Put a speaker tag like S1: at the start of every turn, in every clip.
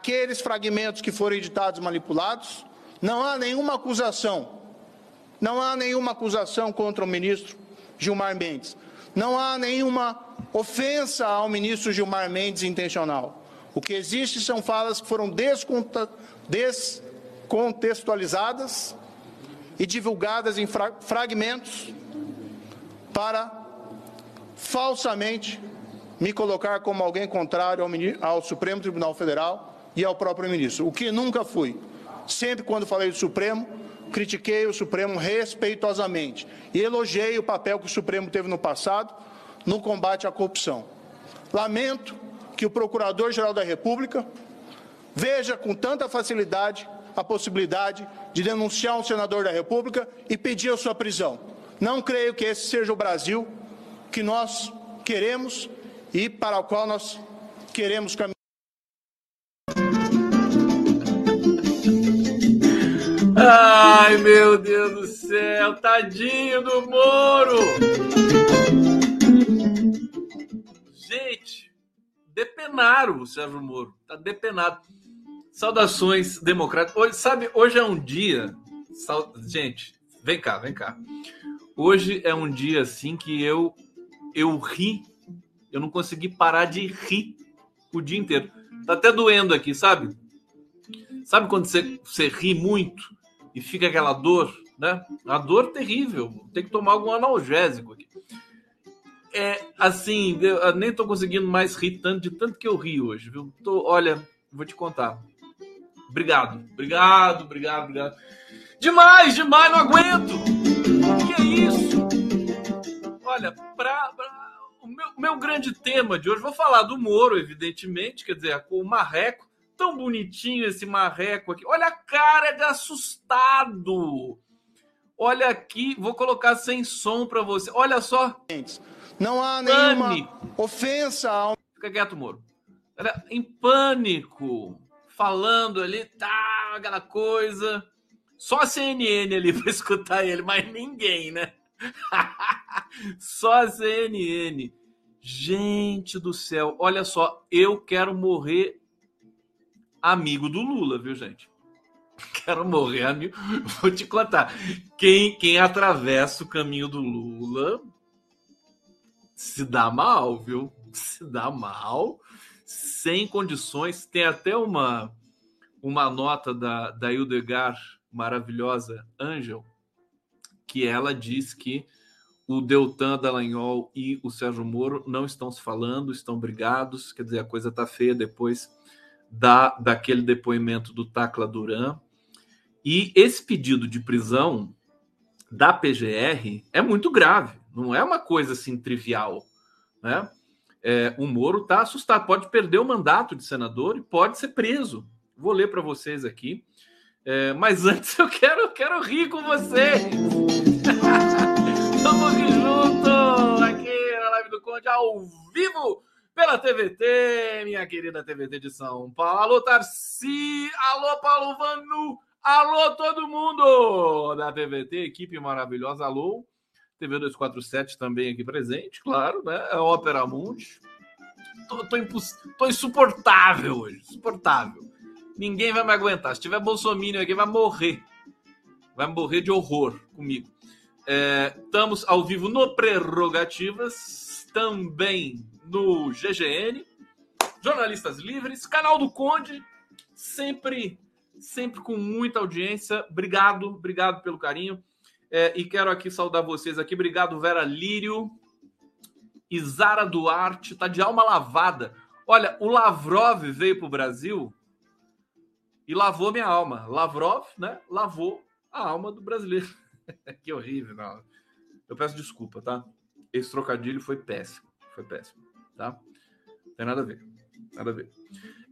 S1: naqueles fragmentos que foram editados manipulados, não há nenhuma acusação. Não há nenhuma acusação contra o ministro Gilmar Mendes. Não há nenhuma ofensa ao ministro Gilmar Mendes intencional. O que existe são falas que foram descontextualizadas e divulgadas em fra fragmentos para falsamente me colocar como alguém contrário ao, ao, Supremo Tribunal Federal e ao próprio ministro, o que nunca fui. Sempre quando falei do Supremo, critiquei o Supremo respeitosamente e elogiei o papel que o Supremo teve no passado no combate à corrupção. Lamento que o Procurador-Geral da República veja com tanta facilidade a possibilidade de denunciar um senador da República e pedir a sua prisão. Não creio que esse seja o Brasil que nós queremos e para o qual nós queremos caminhar.
S2: Ai, meu Deus do céu, tadinho do Moro! Gente, depenaram o Sérgio Moro, tá depenado. Saudações democráticas. Hoje, sabe, hoje é um dia. Gente, vem cá, vem cá. Hoje é um dia assim que eu eu ri, eu não consegui parar de rir o dia inteiro. Tá até doendo aqui, sabe? Sabe quando você, você ri muito e fica aquela dor, né? A dor terrível. Tem que tomar algum analgésico aqui. É assim, eu nem tô conseguindo mais rir tanto de tanto que eu ri hoje, viu? Tô, olha, vou te contar. Obrigado, obrigado, obrigado, obrigado. Demais, demais, não aguento. Que é isso? Olha, pra, pra o meu, meu, grande tema de hoje, vou falar do Moro, evidentemente, quer dizer, o marreco, tão bonitinho esse marreco aqui. Olha a cara de assustado. Olha aqui, vou colocar sem som para você. Olha só.
S1: Não há nenhuma pânico. ofensa ao.
S2: Fica quieto, Moro. Em pânico falando ali, tá, aquela coisa. Só a CNN ali para escutar ele, mas ninguém, né? só a CNN. Gente do céu, olha só, eu quero morrer amigo do Lula, viu, gente? Quero morrer amigo. Vou te contar. Quem, quem atravessa o caminho do Lula se dá mal, viu? Se dá mal sem condições. Tem até uma, uma nota da, da Hildegard, maravilhosa Angel, que ela diz que o Deltan Dallagnol e o Sérgio Moro não estão se falando, estão brigados, quer dizer, a coisa está feia depois da, daquele depoimento do Tacla Duran. E esse pedido de prisão da PGR é muito grave, não é uma coisa assim trivial, né? é, o Moro está assustado, pode perder o mandato de senador e pode ser preso. Vou ler para vocês aqui. É, mas antes eu quero, quero rir com vocês. Rir junto aqui na live do Conde ao vivo pela TVT, minha querida TVT de São Paulo. Alô, Tarci! Alô, Paulo Vanu! Alô, todo mundo da TVT, equipe maravilhosa. Alô, TV 247 também aqui presente, claro, né? É Ópera Mundi. Tô, tô, tô, insuportável hoje, insuportável. Ninguém vai me aguentar. Se tiver Bolsonaro aqui, vai morrer. Vai morrer de horror comigo. É, estamos ao vivo no Prerrogativas, também no GGN, Jornalistas Livres, canal do Conde, sempre, sempre com muita audiência. Obrigado, obrigado pelo carinho. É, e quero aqui saudar vocês aqui. Obrigado, Vera Lírio. Isara Duarte, tá de alma lavada. Olha, o Lavrov veio para o Brasil e lavou minha alma. Lavrov, né? Lavou a alma do brasileiro. que horrível, não. Eu peço desculpa, tá? Esse trocadilho foi péssimo. Foi péssimo, tá? Não tem nada a ver. Nada a ver.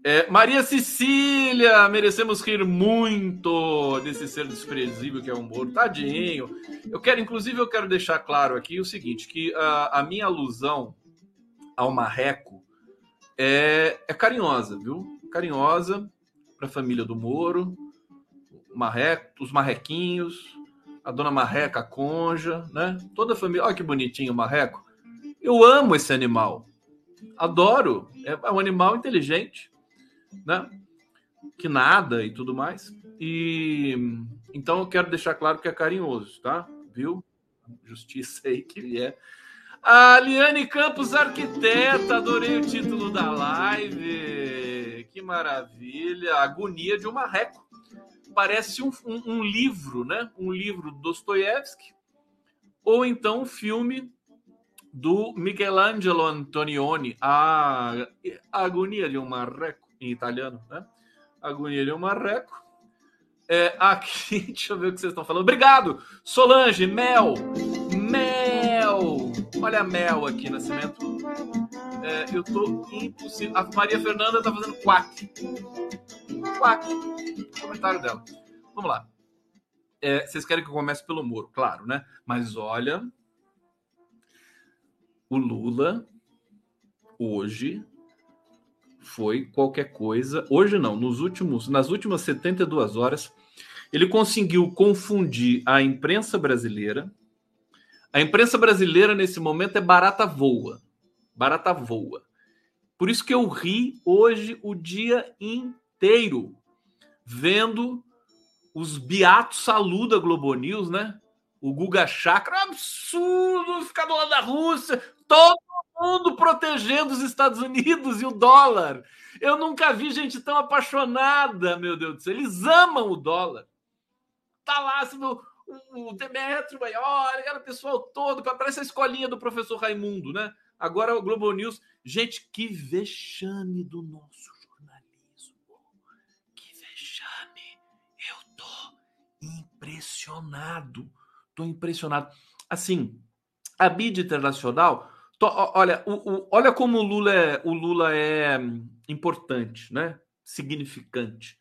S2: É, Maria Cecília, merecemos rir muito desse ser desprezível que é o Moro. Tadinho. Eu quero, inclusive, eu quero deixar claro aqui o seguinte: que a, a minha alusão ao marreco é, é carinhosa, viu? Carinhosa para a família do Moro, marreco, os marrequinhos, a dona Marreca, a conja, né? Toda a família. Olha que bonitinho o marreco. Eu amo esse animal. Adoro. É, é um animal inteligente né? que nada e tudo mais. E então eu quero deixar claro que é carinhoso, tá? Viu? Justiça aí que ele é. A Liane Campos, arquiteta, adorei o título da live. Que maravilha! Agonia de uma reco. Parece um, um, um livro, né? Um livro do Dostoiévski, ou então um filme do Michelangelo Antonioni, a, Agonia de um Marreco, em italiano, né? Agonia de um Marreco. É, aqui, deixa eu ver o que vocês estão falando. Obrigado, Solange, Mel, Mel. Olha a Mel aqui, Nascimento. É, eu tô impossível. A Maria Fernanda tá fazendo quack. Quack. Comentário dela. Vamos lá. É, vocês querem que eu comece pelo muro, claro, né? Mas olha, o Lula hoje foi qualquer coisa. Hoje não, nos últimos, nas últimas 72 horas, ele conseguiu confundir a imprensa brasileira. A imprensa brasileira nesse momento é barata voa. Barata voa. Por isso que eu ri hoje o dia inteiro vendo os beatos saluda Globo News, né? O Guga Chakra, absurdo ficar do lado da Rússia, todo mundo protegendo os Estados Unidos e o dólar. Eu nunca vi gente tão apaixonada, meu Deus do céu. Eles amam o dólar. Tá lá o, o Demetrio, olha, aquele pessoal todo, parece a escolinha do professor Raimundo, né? Agora o Globo News. Gente, que vexame do nosso jornalismo. Que vexame. Eu tô impressionado. Tô impressionado. Assim, a mídia internacional. Olha, o, o, olha como o Lula é, o Lula é importante, né? Significante.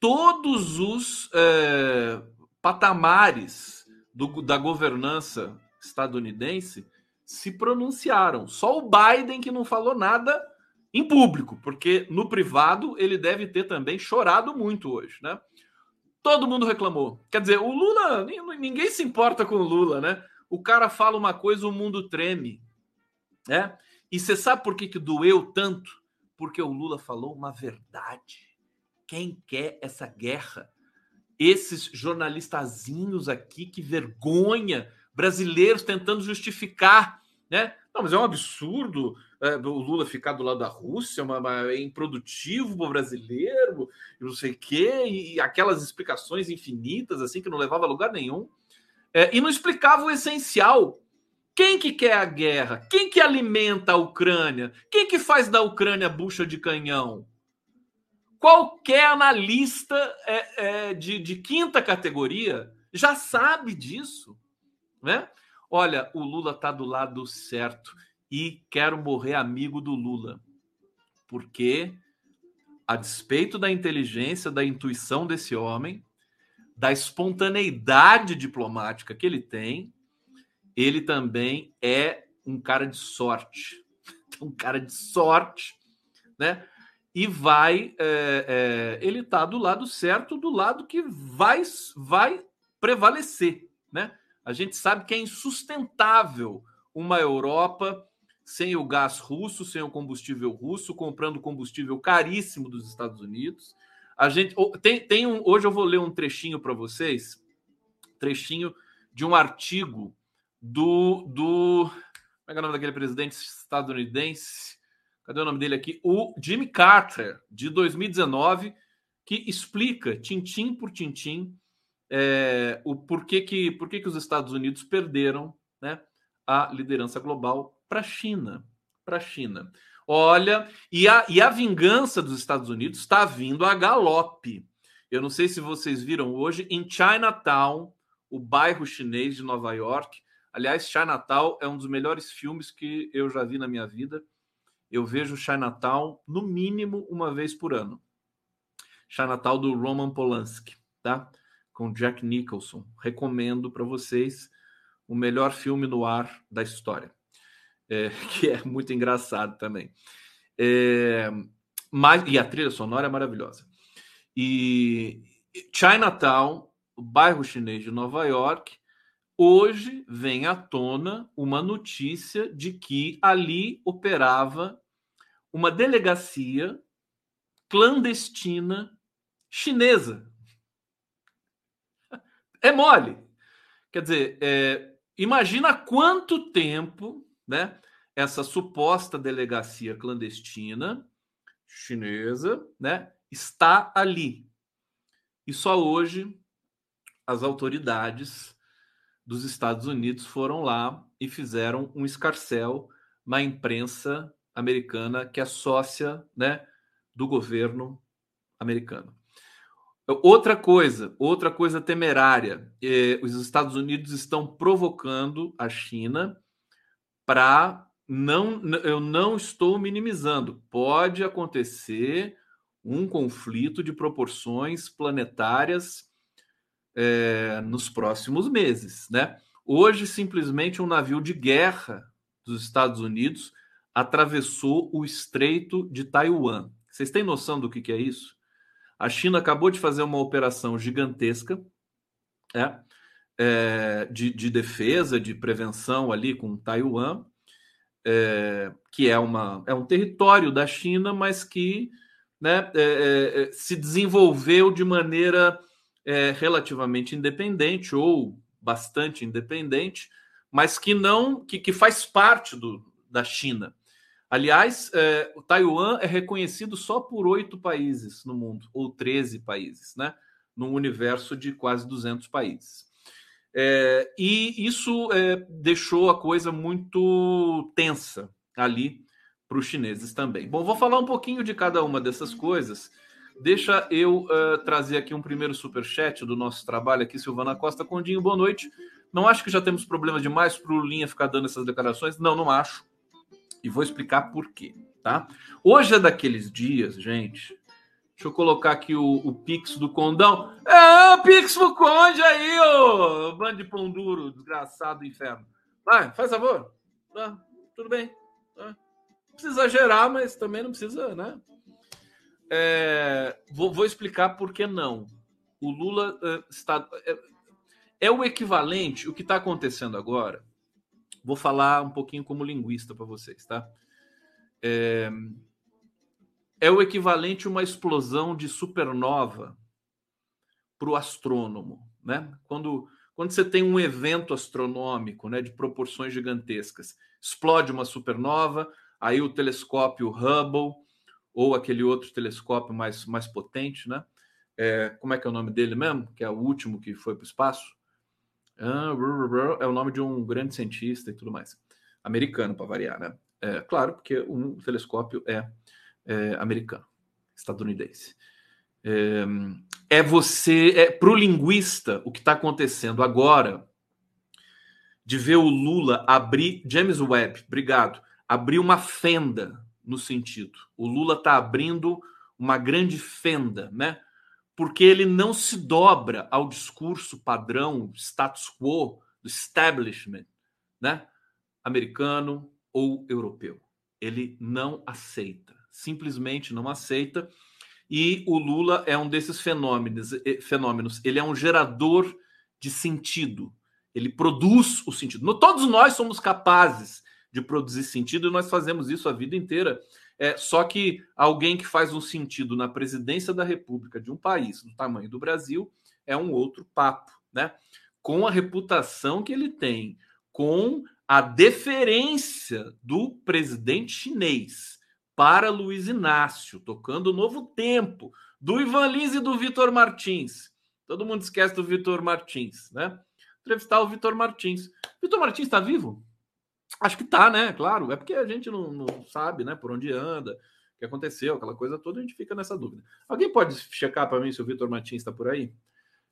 S2: Todos os é, patamares do, da governança estadunidense se pronunciaram. Só o Biden que não falou nada em público, porque no privado ele deve ter também chorado muito hoje, né? Todo mundo reclamou. Quer dizer, o Lula, ninguém se importa com o Lula, né? O cara fala uma coisa, o mundo treme. Né? E você sabe por que, que doeu tanto? Porque o Lula falou uma verdade. Quem quer essa guerra? Esses jornalistazinhos aqui, que vergonha, brasileiros tentando justificar, né? Não, mas é um absurdo é, o Lula ficar do lado da Rússia, uma, uma, é improdutivo para o brasileiro, não sei o quê, e aquelas explicações infinitas, assim, que não levava a lugar nenhum. É, e não explicava o essencial. Quem que quer a guerra? Quem que alimenta a Ucrânia? Quem que faz da Ucrânia bucha de canhão? Qualquer analista é, é, de, de quinta categoria já sabe disso, né? Olha, o Lula está do lado certo e quero morrer amigo do Lula, porque a despeito da inteligência, da intuição desse homem, da espontaneidade diplomática que ele tem, ele também é um cara de sorte. Um cara de sorte, né? E vai. É, é, ele está do lado certo, do lado que vai, vai prevalecer, né? A gente sabe que é insustentável uma Europa sem o gás russo, sem o combustível russo, comprando combustível caríssimo dos Estados Unidos. A gente tem, tem um, hoje eu vou ler um trechinho para vocês, trechinho de um artigo do do como é, é o nome daquele presidente estadunidense? Cadê o nome dele aqui? O Jimmy Carter de 2019 que explica tintim por tintim é, o porquê que por que, os Estados Unidos perderam, né, a liderança global para a China, para a China. Olha, e a, e a vingança dos Estados Unidos está vindo a galope. Eu não sei se vocês viram hoje em Chinatown, o bairro chinês de Nova York. Aliás, Chinatown é um dos melhores filmes que eu já vi na minha vida. Eu vejo Chinatown no mínimo uma vez por ano. Chinatown do Roman Polanski, tá? Com Jack Nicholson. Recomendo para vocês o melhor filme no ar da história é, que é muito engraçado também. É, mas, e a trilha sonora é maravilhosa. E Chinatown, o bairro chinês de Nova York, hoje vem à tona uma notícia de que ali operava uma delegacia clandestina chinesa. É mole. Quer dizer, é, imagina quanto tempo né, essa suposta delegacia clandestina chinesa né, está ali. E só hoje as autoridades dos Estados Unidos foram lá e fizeram um escarcel na imprensa americana que é sócia né, do governo americano. Outra coisa, outra coisa temerária, eh, os Estados Unidos estão provocando a China para não, eu não estou minimizando. Pode acontecer um conflito de proporções planetárias é, nos próximos meses, né? Hoje, simplesmente um navio de guerra dos Estados Unidos atravessou o Estreito de Taiwan. Vocês têm noção do que, que é isso? A China acabou de fazer uma operação gigantesca é, é, de, de, defesa, de prevenção ali com Taiwan, é, que é, uma, é um território da China, mas que né, é, se desenvolveu de maneira relativamente independente ou bastante independente, mas que não que, que faz parte do, da China. Aliás, é, o Taiwan é reconhecido só por oito países no mundo, ou 13 países, né? num universo de quase 200 países. É, e isso é, deixou a coisa muito tensa ali para os chineses também. Bom, vou falar um pouquinho de cada uma dessas coisas. Deixa eu uh, trazer aqui um primeiro super chat do nosso trabalho aqui, Silvana Costa Condinho. Boa noite. Não acho que já temos problema demais para o Linha ficar dando essas declarações. Não, não acho e vou explicar por quê, tá? Hoje é daqueles dias, gente. Deixa eu colocar aqui o, o Pix do Condão. É, o Pix do Conde aí, ô bando de pão duro, desgraçado do inferno. Vai, faz favor. Ah, tudo bem. Ah, não precisa exagerar, mas também não precisa, né? É, vou, vou, explicar por que não. O Lula uh, está. É, é o equivalente, o que está acontecendo agora Vou falar um pouquinho como linguista para vocês, tá? É, é o equivalente a uma explosão de supernova para o astrônomo, né? Quando, quando você tem um evento astronômico, né, de proporções gigantescas, explode uma supernova, aí o telescópio Hubble ou aquele outro telescópio mais, mais potente, né? É, como é que é o nome dele mesmo? Que é o último que foi para o espaço? Ah, é o nome de um grande cientista e tudo mais. Americano, para variar, né? É, claro, porque um telescópio é, é americano, estadunidense. É, é você, é, para o linguista, o que está acontecendo agora, de ver o Lula abrir, James Webb, obrigado, abrir uma fenda no sentido. O Lula está abrindo uma grande fenda, né? porque ele não se dobra ao discurso padrão, status quo, do establishment, né? americano ou europeu. Ele não aceita, simplesmente não aceita. E o Lula é um desses fenômenos, fenômenos. Ele é um gerador de sentido. Ele produz o sentido. Todos nós somos capazes de produzir sentido e nós fazemos isso a vida inteira é, só que alguém que faz um sentido na presidência da República de um país do tamanho do Brasil é um outro papo, né? Com a reputação que ele tem, com a deferência do presidente chinês para Luiz Inácio, tocando o novo tempo, do Ivan Lins e do Vitor Martins. Todo mundo esquece do Vitor Martins, né? Entrevistar o Vitor Martins. Vitor Martins está vivo? Acho que tá, né? Claro, é porque a gente não, não sabe, né, por onde anda, o que aconteceu, aquela coisa toda, a gente fica nessa dúvida. Alguém pode checar para mim se o Vitor Martins está por aí?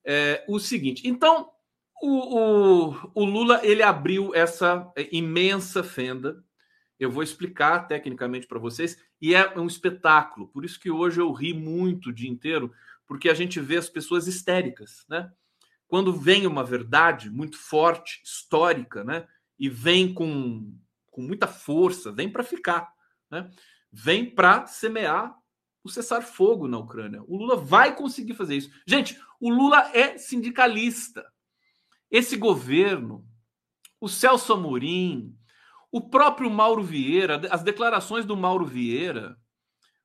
S2: É, o seguinte, então, o, o, o, Lula ele abriu essa imensa fenda. Eu vou explicar tecnicamente para vocês, e é um espetáculo. Por isso que hoje eu ri muito o dia inteiro, porque a gente vê as pessoas histéricas, né? Quando vem uma verdade muito forte, histórica, né? e vem com, com muita força, vem para ficar, né? vem para semear o cessar-fogo na Ucrânia. O Lula vai conseguir fazer isso. Gente, o Lula é sindicalista. Esse governo, o Celso Amorim, o próprio Mauro Vieira, as declarações do Mauro Vieira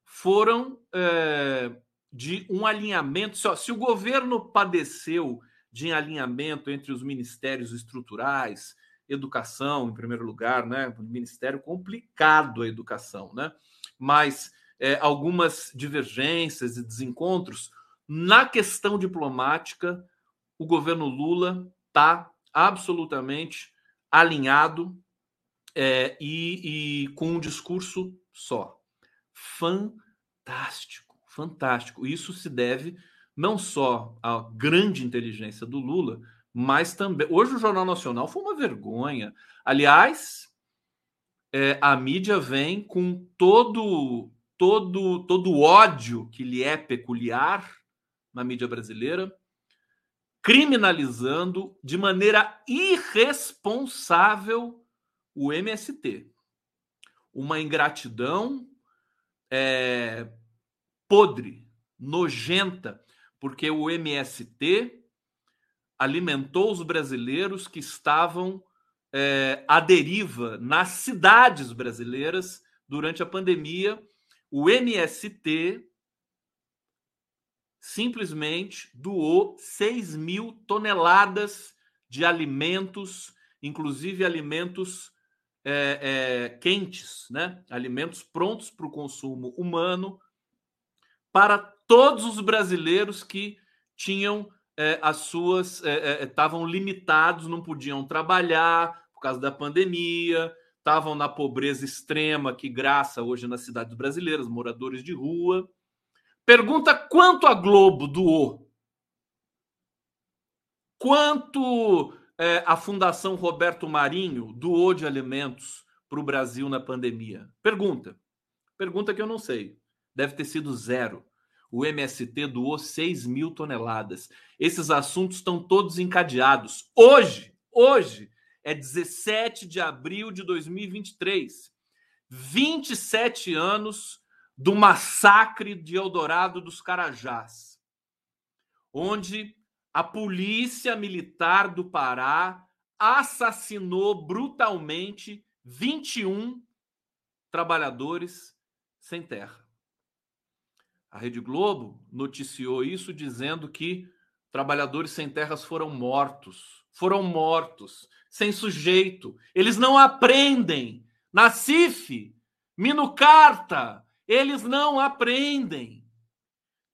S2: foram é, de um alinhamento. Se, se o governo padeceu de alinhamento entre os ministérios estruturais, educação, em primeiro lugar, né? Um ministério complicado a educação, né? Mas é, algumas divergências e desencontros na questão diplomática, o governo Lula está absolutamente alinhado é, e, e com um discurso só. Fantástico, fantástico. Isso se deve não só à grande inteligência do Lula, mas também. Hoje o Jornal Nacional foi uma vergonha. Aliás, é, a mídia vem com todo todo todo ódio que lhe é peculiar na mídia brasileira, criminalizando de maneira irresponsável o MST. Uma ingratidão é, podre, nojenta, porque o MST alimentou os brasileiros que estavam é, à deriva nas cidades brasileiras durante a pandemia. O MST simplesmente doou 6 mil toneladas de alimentos, inclusive alimentos é, é, quentes, né? alimentos prontos para o consumo humano, para todos os brasileiros que tinham é, as suas. estavam limitados, não podiam trabalhar por causa da pandemia, estavam na pobreza extrema que graça hoje nas cidades brasileiras, moradores de rua. Pergunta quanto a Globo doou. Quanto é, a Fundação Roberto Marinho doou de alimentos para o Brasil na pandemia? Pergunta. Pergunta que eu não sei. Deve ter sido zero. O MST doou 6 mil toneladas. Esses assuntos estão todos encadeados. Hoje, hoje, é 17 de abril de 2023. 27 anos do massacre de Eldorado dos Carajás, onde a polícia militar do Pará assassinou brutalmente 21 trabalhadores sem terra. A Rede Globo noticiou isso dizendo que trabalhadores sem terras foram mortos, foram mortos, sem sujeito. Eles não aprendem. Na CIF, Minucarta, eles não aprendem.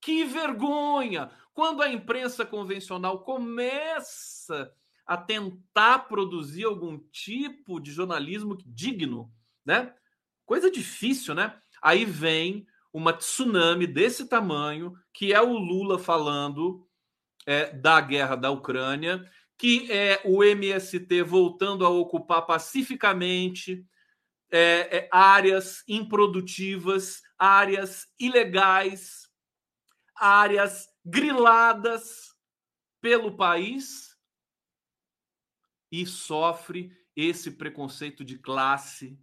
S2: Que vergonha! Quando a imprensa convencional começa a tentar produzir algum tipo de jornalismo digno, né? Coisa difícil, né? Aí vem uma tsunami desse tamanho, que é o Lula falando é, da guerra da Ucrânia, que é o MST voltando a ocupar pacificamente é, é, áreas improdutivas, áreas ilegais, áreas griladas pelo país e sofre esse preconceito de classe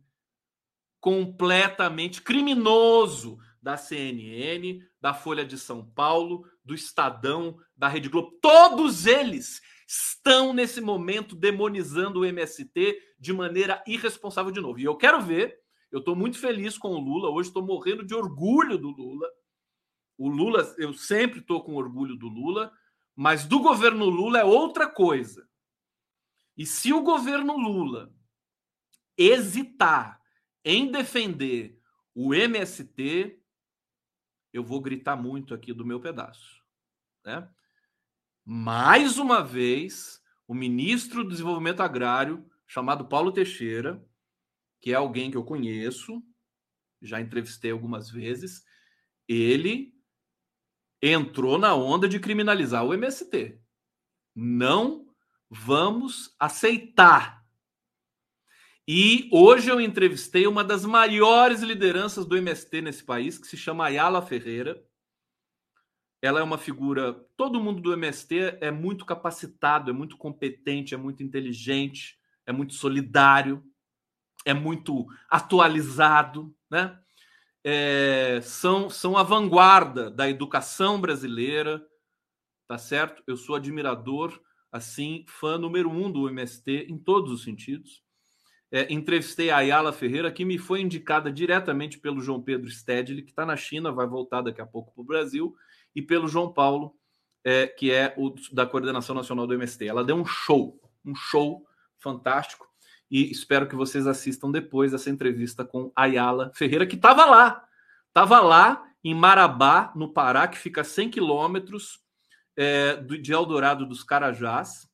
S2: completamente criminoso da CNN, da Folha de São Paulo, do Estadão, da Rede Globo. Todos eles estão nesse momento demonizando o MST de maneira irresponsável de novo. E eu quero ver, eu estou muito feliz com o Lula, hoje estou morrendo de orgulho do Lula. O Lula, eu sempre estou com orgulho do Lula, mas do governo Lula é outra coisa. E se o governo Lula hesitar em defender o MST, eu vou gritar muito aqui do meu pedaço, né? mais uma vez, o ministro do Desenvolvimento Agrário, chamado Paulo Teixeira, que é alguém que eu conheço, já entrevistei algumas vezes, ele entrou na onda de criminalizar o MST. Não vamos aceitar. E hoje eu entrevistei uma das maiores lideranças do MST nesse país, que se chama Ayala Ferreira ela é uma figura. Todo mundo do MST é muito capacitado, é muito competente, é muito inteligente, é muito solidário, é muito atualizado, né? É, são, são a vanguarda da educação brasileira, tá certo? Eu sou admirador, assim, fã número um do MST em todos os sentidos. é, entrevistei a Ayala Ferreira, que me foi indicada diretamente pelo João Pedro Stedley, que está na China, vai voltar daqui a pouco para o Brasil, e pelo João Paulo, é, que é o da Coordenação Nacional do MST. Ela deu um show, um show fantástico, e espero que vocês assistam depois essa entrevista com Ayala Ferreira, que estava lá, estava lá em Marabá, no Pará, que fica a 100 quilômetros é, de Eldorado dos Carajás.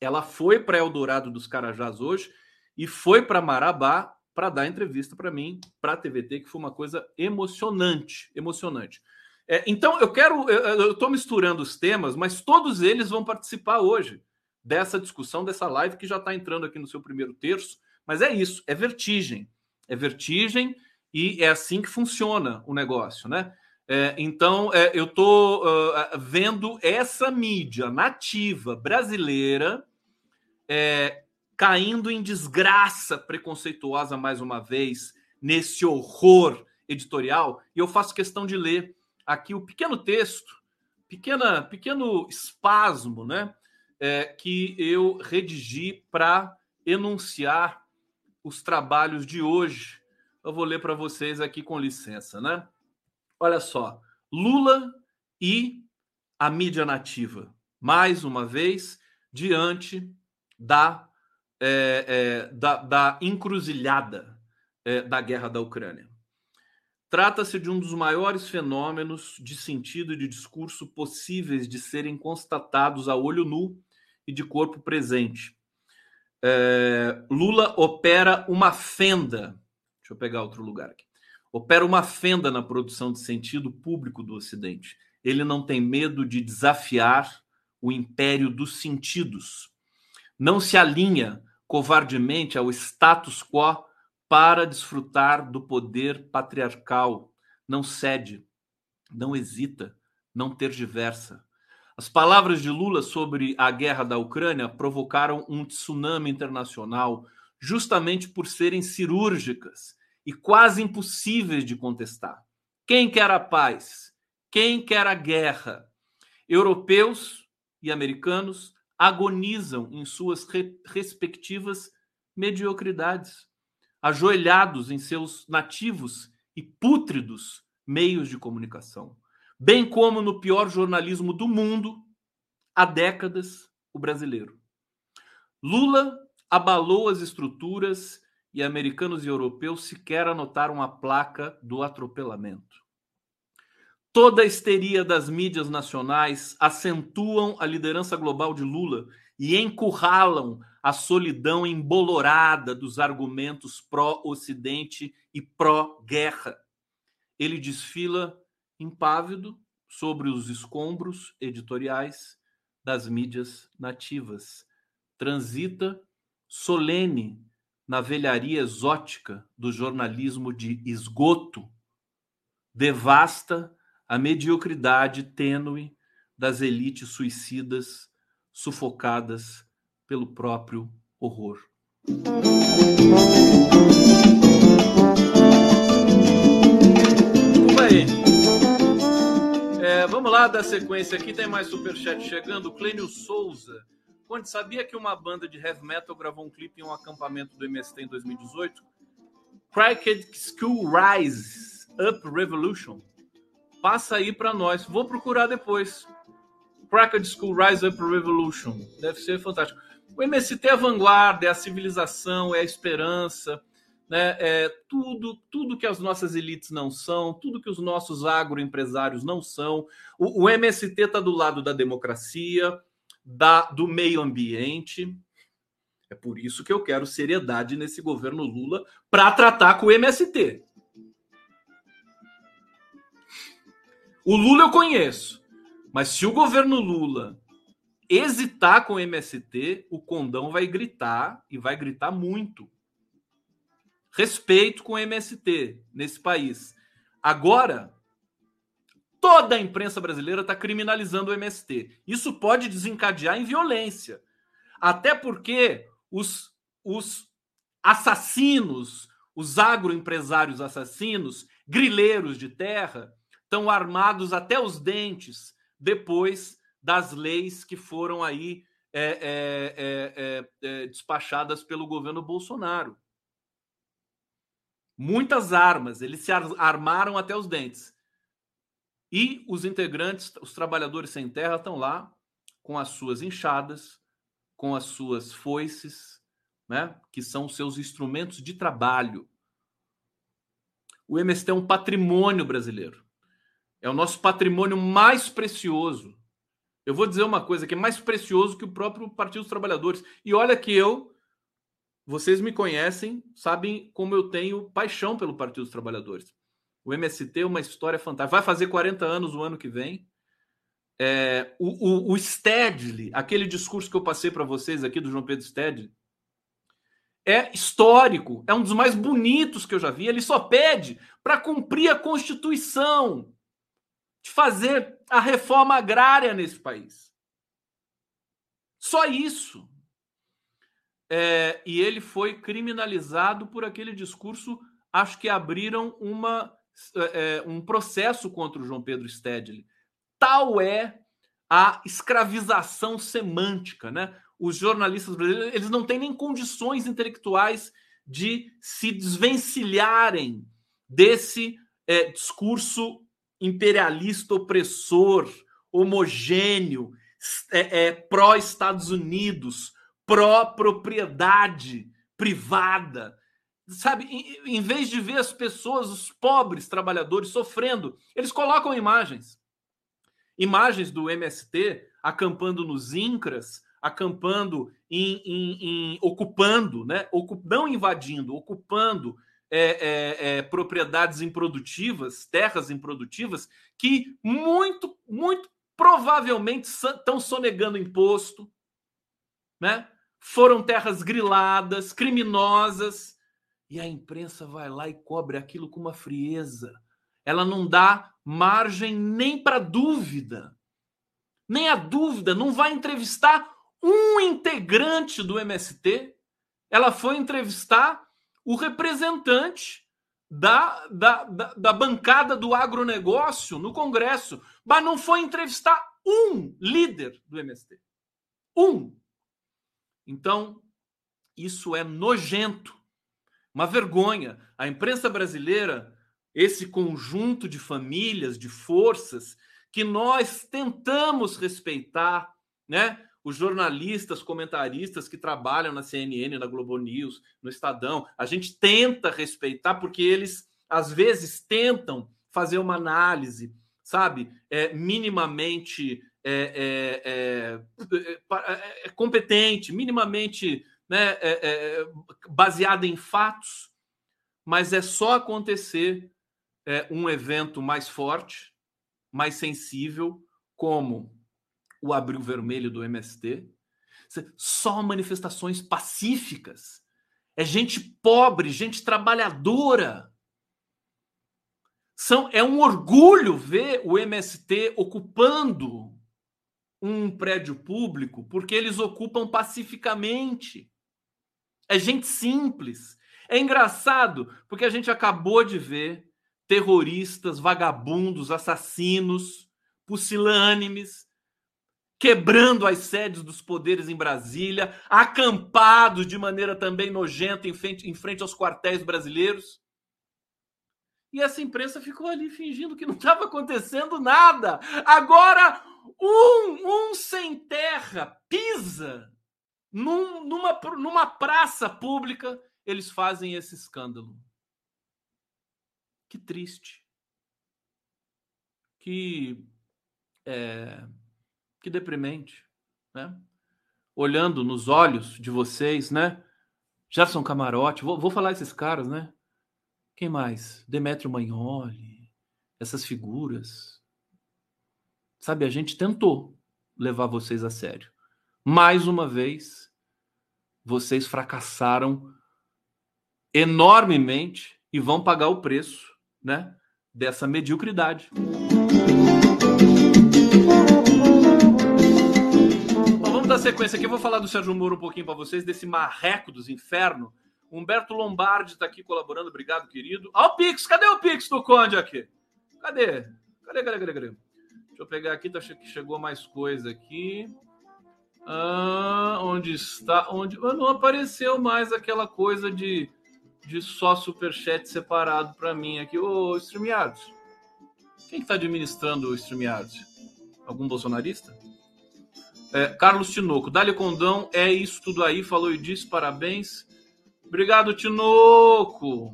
S2: Ela foi para Eldorado dos Carajás hoje e foi para Marabá para dar entrevista para mim, para a TVT, que foi uma coisa emocionante, emocionante. É, então eu quero, eu estou misturando os temas, mas todos eles vão participar hoje dessa discussão, dessa live que já está entrando aqui no seu primeiro terço. Mas é isso, é vertigem, é vertigem e é assim que funciona o negócio, né? É, então é, eu estou uh, vendo essa mídia nativa brasileira é, caindo em desgraça preconceituosa mais uma vez, nesse horror editorial, e eu faço questão de ler aqui o pequeno texto, pequena, pequeno espasmo, né, é, que eu redigi para enunciar os trabalhos de hoje. Eu vou ler para vocês aqui com licença, né? Olha só, Lula e a mídia nativa, mais uma vez, diante da é, é, da, da, encruzilhada é, da guerra da Ucrânia. Trata-se de um dos maiores fenômenos de sentido e de discurso possíveis de serem constatados a olho nu e de corpo presente. É, Lula opera uma fenda. Deixa eu pegar outro lugar aqui. Opera uma fenda na produção de sentido público do Ocidente. Ele não tem medo de desafiar o império dos sentidos. Não se alinha covardemente ao status quo para desfrutar do poder patriarcal. Não cede, não hesita, não tergiversa. As palavras de Lula sobre a guerra da Ucrânia provocaram um tsunami internacional, justamente por serem cirúrgicas e quase impossíveis de contestar. Quem quer a paz? Quem quer a guerra? Europeus e americanos agonizam em suas re respectivas mediocridades, ajoelhados em seus nativos e pútridos meios de comunicação, bem como no pior jornalismo do mundo há décadas, o brasileiro. Lula abalou as estruturas e americanos e europeus sequer anotaram a placa do atropelamento. Toda a histeria das mídias nacionais acentuam a liderança global de Lula e encurralam a solidão embolorada dos argumentos pró-Ocidente e pró-guerra. Ele desfila impávido sobre os escombros editoriais das mídias nativas. Transita solene na velharia exótica do jornalismo de esgoto. Devasta a mediocridade tênue das elites suicidas sufocadas pelo próprio horror. Bem, é, vamos lá dar sequência aqui. Tem mais superchat chegando. Clênio Souza. Conde, sabia que uma banda de heavy metal gravou um clipe em um acampamento do MST em 2018? Cracked School Rise Up Revolution passa aí para nós. Vou procurar depois. Cracked School Rise Up Revolution. Deve ser fantástico. O MST é a vanguarda, é a civilização, é a esperança, né? é tudo, tudo que as nossas elites não são, tudo que os nossos agroempresários não são. O, o MST está do lado da democracia, da, do meio ambiente. É por isso que eu quero seriedade nesse governo Lula para tratar com o MST. O Lula eu conheço, mas se o governo Lula hesitar com o MST, o condão vai gritar e vai gritar muito. Respeito com o MST nesse país. Agora, toda a imprensa brasileira está criminalizando o MST. Isso pode desencadear em violência. Até porque os, os assassinos, os agroempresários assassinos, grileiros de terra, estão armados até os dentes depois das leis que foram aí é, é, é, é, despachadas pelo governo Bolsonaro. Muitas armas, eles se armaram até os dentes. E os integrantes, os trabalhadores sem terra, estão lá com as suas enxadas, com as suas foices, né, que são os seus instrumentos de trabalho. O MST é um patrimônio brasileiro. É o nosso patrimônio mais precioso. Eu vou dizer uma coisa que é mais precioso que o próprio Partido dos Trabalhadores. E olha que eu, vocês me conhecem, sabem como eu tenho paixão pelo Partido dos Trabalhadores. O MST é uma história fantástica. Vai fazer 40 anos o ano que vem. É, o, o, o Stedley, aquele discurso que eu passei para vocês aqui do João Pedro Stedley, é histórico, é um dos mais bonitos que eu já vi. Ele só pede para cumprir a Constituição, de fazer a reforma agrária nesse país. Só isso. É, e ele foi criminalizado por aquele discurso. Acho que abriram uma, é, um processo contra o João Pedro Stedley tal é a escravização semântica, né? Os jornalistas brasileiros, eles não têm nem condições intelectuais de se desvencilharem desse é, discurso imperialista opressor, homogêneo, é, é, pró-Estados Unidos, pró-propriedade privada. Sabe, em, em vez de ver as pessoas, os pobres trabalhadores sofrendo, eles colocam imagens imagens do MST acampando nos INCRAS, acampando em, em, em ocupando, né? Ocup, não invadindo, ocupando é, é, é, propriedades improdutivas, terras improdutivas, que muito, muito provavelmente estão sonegando imposto, né? Foram terras griladas, criminosas, e a imprensa vai lá e cobre aquilo com uma frieza ela não dá margem nem para dúvida. Nem a dúvida, não vai entrevistar um integrante do MST. Ela foi entrevistar o representante da, da, da, da bancada do agronegócio no Congresso, mas não foi entrevistar um líder do MST. Um. Então, isso é nojento, uma vergonha. A imprensa brasileira esse conjunto de famílias, de forças que nós tentamos respeitar, né? Os jornalistas, comentaristas que trabalham na CNN, na Globo News, no Estadão, a gente tenta respeitar porque eles às vezes tentam fazer uma análise, sabe, é, minimamente é, é, é, é competente, minimamente né, é, baseada em fatos, mas é só acontecer é, um evento mais forte, mais sensível, como o Abril Vermelho do MST. Só manifestações pacíficas. É gente pobre, gente trabalhadora. São, é um orgulho ver o MST ocupando um prédio público, porque eles ocupam pacificamente. É gente simples. É engraçado, porque a gente acabou de ver terroristas, vagabundos, assassinos, pusilânimes, quebrando as sedes dos poderes em Brasília, acampados de maneira também nojenta em frente, em frente aos quartéis brasileiros. E essa imprensa ficou ali fingindo que não estava acontecendo nada. Agora, um, um sem terra pisa num, numa, numa praça pública, eles fazem esse escândalo. Que triste. Que é, que deprimente, né? Olhando nos olhos de vocês, né? Gerson Camarote, vou, vou falar esses caras, né? Quem mais? Demetrio Magnoli, essas figuras. Sabe, a gente tentou levar vocês a sério. Mais uma vez, vocês fracassaram enormemente e vão pagar o preço né, dessa mediocridade. Sequência aqui. Eu vou falar do Sérgio Moro um pouquinho para vocês, desse marreco dos infernos. Humberto Lombardi está aqui colaborando. Obrigado, querido. Ó, o Pix. Cadê o Pix do Conde aqui? Cadê? Cadê, cadê, cadê, cadê? Deixa eu pegar aqui, tá, chegou mais coisa aqui. Ah, onde está? Onde não apareceu mais aquela coisa de, de só superchat separado para mim aqui. Ô, StreamYard. Quem está administrando o StreamYard? Algum bolsonarista? É, Carlos Tinoco. Dali Condão, é isso tudo aí. Falou e disse, parabéns. Obrigado, Tinoco.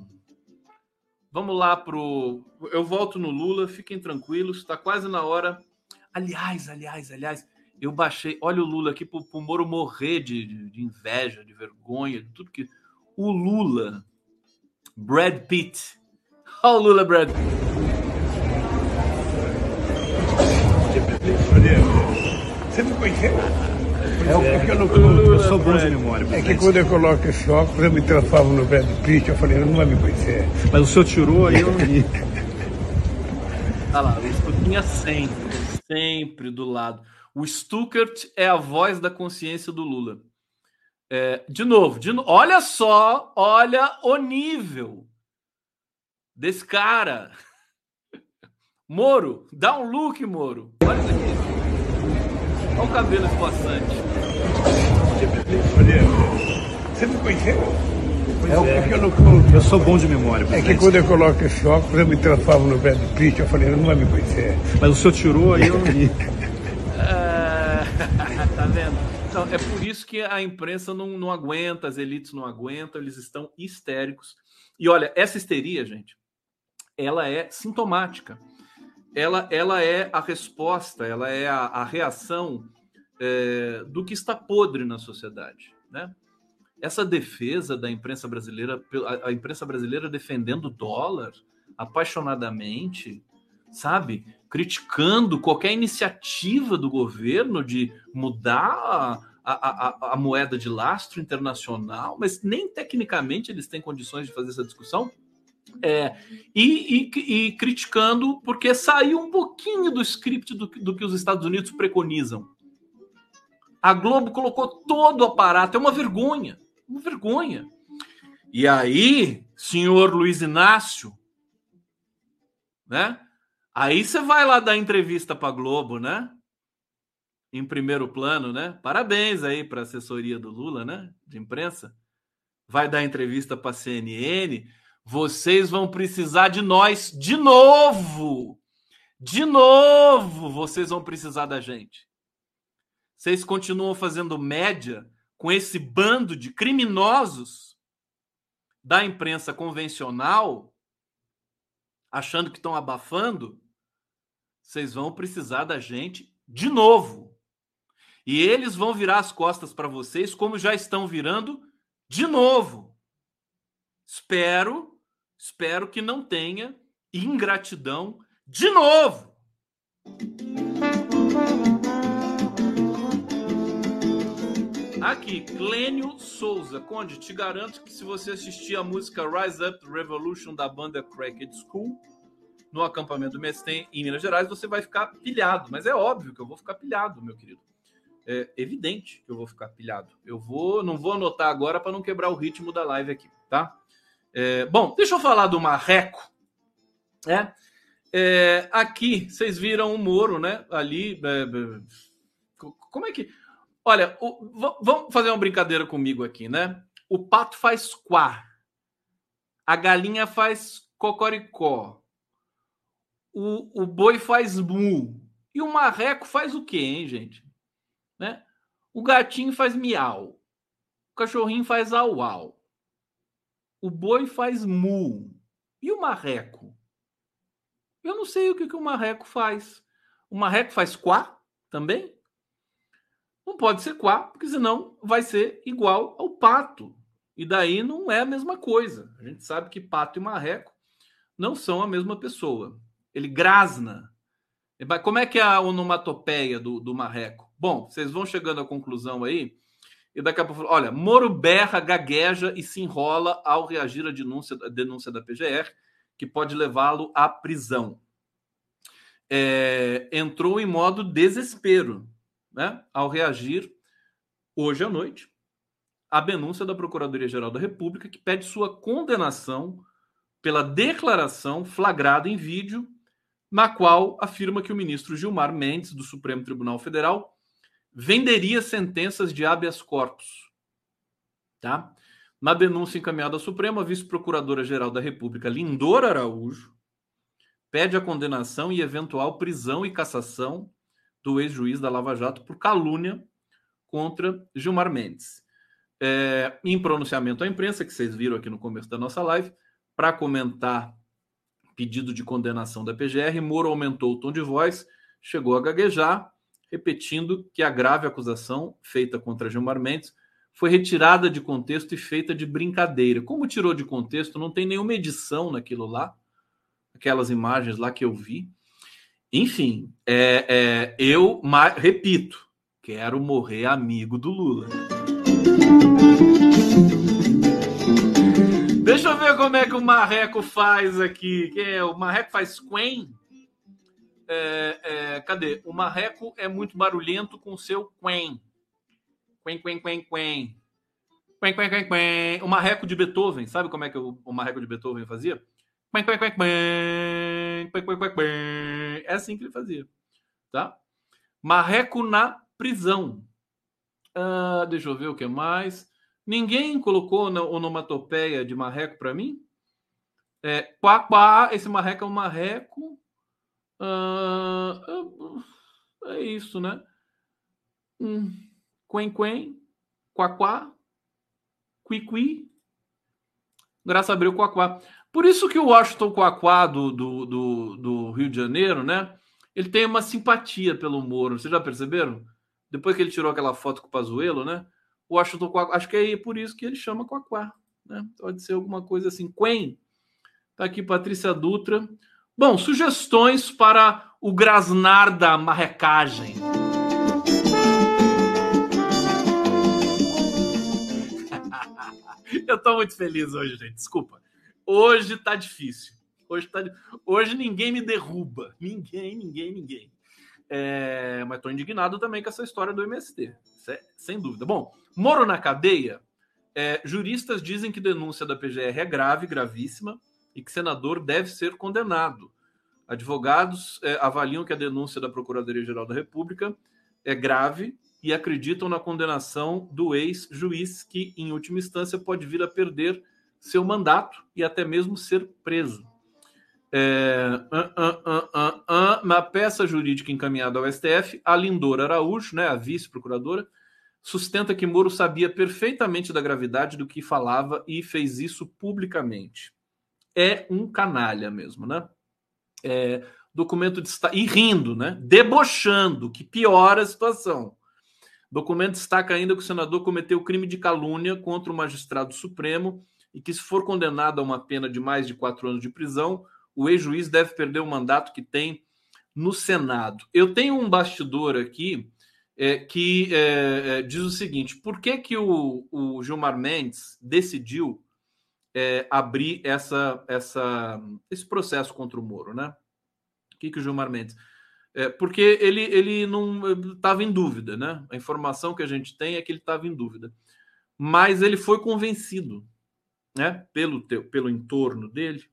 S2: Vamos lá pro. Eu volto no Lula, fiquem tranquilos, está quase na hora. Aliás, aliás, aliás, eu baixei. Olha o Lula aqui pro, pro Moro morrer de, de, de inveja, de vergonha, de tudo que. O Lula, Brad Pitt. Olha o Lula, Brad Pitt.
S3: Você me conheceu? É, é que eu, não, eu sou bom de memória. É que quando eu coloco esse óculos, eu me transformo no Brad Pitt. Eu falei, não vai me conhecer.
S4: Mas o senhor tirou aí eu não vi.
S2: Olha lá, o Stuquinha sempre, sempre do lado. O Stuckert é a voz da consciência do Lula. É, de novo, de no... olha só, olha o nível desse cara. Moro, dá um look, Moro. Olha isso aqui. Olha o cabelo esvoaçante.
S3: Você me conheceu?
S4: É, é que eu, não, eu sou bom de memória.
S3: É que quando eu coloco esse óculos, eu me transformo no Brad Pitt. Eu falei, não vai me conhecer.
S4: Mas o senhor tirou aí eu não vi.
S2: tá vendo? Então, é por isso que a imprensa não, não aguenta, as elites não aguentam, eles estão histéricos. E olha, essa histeria, gente, ela é sintomática. Ela, ela é a resposta, ela é a, a reação é, do que está podre na sociedade, né? Essa defesa da imprensa brasileira, a, a imprensa brasileira defendendo o dólar apaixonadamente, sabe? Criticando qualquer iniciativa do governo de mudar a, a, a, moeda de lastro internacional, mas nem tecnicamente eles têm condições de fazer essa discussão. É, e, e, e, criticando porque saiu um pouquinho do script do, do, que os Estados Unidos preconizam. A Globo colocou todo o aparato, é uma vergonha, uma vergonha. E aí, senhor Luiz Inácio, né? Aí você vai lá dar entrevista para Globo, né? Em primeiro plano, né? Parabéns aí para a assessoria do Lula, né? De imprensa. Vai dar entrevista para a CNN. Vocês vão precisar de nós de novo. De novo, vocês vão precisar da gente. Vocês continuam fazendo média com esse bando de criminosos da imprensa convencional achando que estão abafando, vocês vão precisar da gente de novo. E eles vão virar as costas para vocês, como já estão virando de novo. Espero, espero que não tenha ingratidão de novo. Aqui, Clênio Souza. Conde, te garanto que se você assistir a música Rise Up Revolution da banda Cracked School no acampamento do Mestem em Minas Gerais, você vai ficar pilhado. Mas é óbvio que eu vou ficar pilhado, meu querido. É evidente que eu vou ficar pilhado. Eu vou, não vou anotar agora para não quebrar o ritmo da live aqui, tá? É, bom, deixa eu falar do Marreco. É, é, aqui vocês viram o Moro, né? Ali, é, é, como é que Olha, o, vamos fazer uma brincadeira comigo aqui, né? O pato faz quá. A galinha faz cocoricó. O, o boi faz mu. E o marreco faz o quê, hein, gente? Né? O gatinho faz miau. O cachorrinho faz au au. O boi faz mu. E o marreco? Eu não sei o que, que o marreco faz. O marreco faz quá também? Não pode ser quá, porque senão vai ser igual ao pato. E daí não é a mesma coisa. A gente sabe que pato e marreco não são a mesma pessoa. Ele grasna. Como é que é a onomatopeia do, do marreco? Bom, vocês vão chegando à conclusão aí. E daqui a pouco, olha, Moro berra, gagueja e se enrola ao reagir à denúncia, à denúncia da PGR, que pode levá-lo à prisão. É, entrou em modo desespero né, ao reagir hoje à noite à denúncia da Procuradoria-Geral da República, que pede sua condenação pela declaração flagrada em vídeo, na qual afirma que o ministro Gilmar Mendes, do Supremo Tribunal Federal, venderia sentenças de habeas corpus. Tá? Na denúncia encaminhada ao Supremo, a vice-procuradora-geral da República, Lindor Araújo, pede a condenação e eventual prisão e cassação do ex-juiz da Lava Jato por calúnia contra Gilmar Mendes. É, em pronunciamento à imprensa, que vocês viram aqui no começo da nossa live, para comentar pedido de condenação da PGR, Moro aumentou o tom de voz, chegou a gaguejar, repetindo que a grave acusação feita contra Gilmar Mendes foi retirada de contexto e feita de brincadeira. Como tirou de contexto, não tem nenhuma edição naquilo lá, aquelas imagens lá que eu vi. Enfim, é, é, eu repito, quero morrer amigo do Lula. Deixa eu ver como é que o Marreco faz aqui. Que é, o Marreco faz quen. É, é, cadê? O Marreco é muito barulhento com seu quen. Quen, quen, quen, quen. Quen, quen, quen, quen. O Marreco de Beethoven. Sabe como é que o, Marreco de Beethoven fazia? Quen, quen, quen, quen. Quen, quen, quen, quen. É assim que ele fazia. Tá? Marreco na prisão. Uh, deixa eu ver o que mais. Ninguém colocou na onomatopeia de marreco para mim? É, quá, quá, esse marreco é um marreco. Uh, é isso, né? Um, quen, quen, quá, quá, qui, qui. Graça abriu quá, quá. Por isso que o Washington Quaquá do, do, do, do Rio de Janeiro, né? Ele tem uma simpatia pelo Moro. Vocês já perceberam? Depois que ele tirou aquela foto com o Pazuello, né? o Washington Quaquá, acho que é por isso que ele chama Quaquá, né? Pode ser alguma coisa assim. Quen, tá aqui Patrícia Dutra. Bom, sugestões para o grasnar da marrecagem. Eu tô muito feliz hoje, gente. Desculpa. Hoje tá difícil. Hoje, tá... hoje ninguém me derruba. Ninguém, ninguém, ninguém. É... Mas tô indignado também com essa história do MST. Sem dúvida. Bom, Moro na cadeia. É, juristas dizem que denúncia da PGR é grave, gravíssima, e que senador deve ser condenado. Advogados é, avaliam que a denúncia da Procuradoria-Geral da República é grave e acreditam na condenação do ex-juiz, que, em última instância, pode vir a perder seu mandato e até mesmo ser preso. É, uh, uh, uh, na peça jurídica encaminhada ao STF, a Lindora Araújo, né, a vice-procuradora, sustenta que Moro sabia perfeitamente da gravidade do que falava e fez isso publicamente. É um canalha mesmo, né? É, documento de e rindo, né? Debochando, que piora a situação. Documento destaca ainda que o senador cometeu crime de calúnia contra o magistrado supremo e que, se for condenado a uma pena de mais de quatro anos de prisão, o ex-juiz deve perder o mandato que tem no Senado. Eu tenho um bastidor aqui é, que é, é, diz o seguinte: por que, que o, o Gilmar Mendes decidiu é, abrir essa, essa, esse processo contra o Moro, né? O que, que o Gilmar Mendes? É, porque ele, ele não estava em dúvida, né? A informação que a gente tem é que ele estava em dúvida. Mas ele foi convencido, né? Pelo, teu, pelo entorno dele,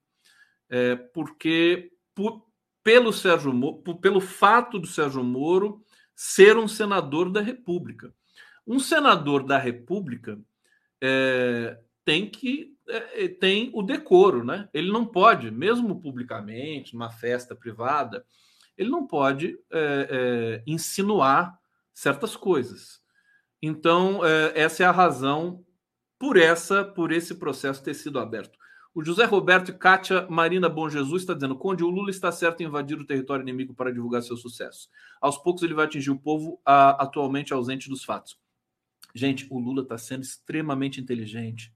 S2: é, porque por, pelo Sérgio Moro, pelo fato do Sérgio Moro ser um senador da República. Um senador da República é, tem que é, é, tem o decoro, né? Ele não pode, mesmo publicamente, numa festa privada, ele não pode é, é insinuar certas coisas. Então, é, essa é a razão por essa, por esse processo ter sido aberto. O José Roberto e Kátia Marina Bom Jesus está dizendo: Conde, o Lula está certo em invadir o território inimigo para divulgar seu sucesso. Aos poucos ele vai atingir o povo a, atualmente ausente dos fatos. Gente, o Lula está sendo extremamente inteligente.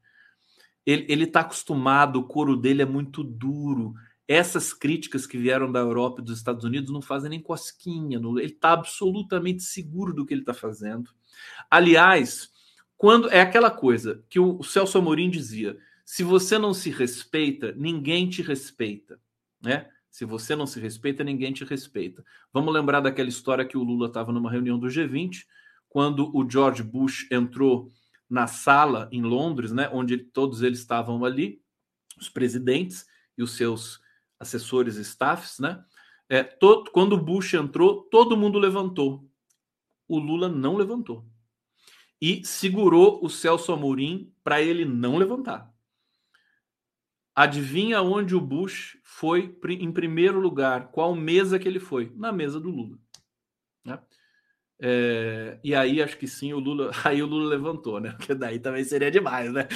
S2: Ele está acostumado, o couro dele é muito duro. Essas críticas que vieram da Europa e dos Estados Unidos não fazem nem cosquinha. Ele está absolutamente seguro do que ele está fazendo. Aliás, quando é aquela coisa que o Celso Amorim dizia se você não se respeita, ninguém te respeita, né? Se você não se respeita, ninguém te respeita. Vamos lembrar daquela história que o Lula estava numa reunião do G20, quando o George Bush entrou na sala em Londres, né, onde todos eles estavam ali, os presidentes e os seus assessores e staffs, né? É, todo, quando o Bush entrou, todo mundo levantou. o Lula não levantou. E segurou o Celso Amorim para ele não levantar. Adivinha onde o Bush foi em primeiro lugar? Qual mesa que ele foi? Na mesa do Lula. Né? É, e aí acho que sim, o Lula. Aí o Lula levantou, né? Porque daí também seria demais, né?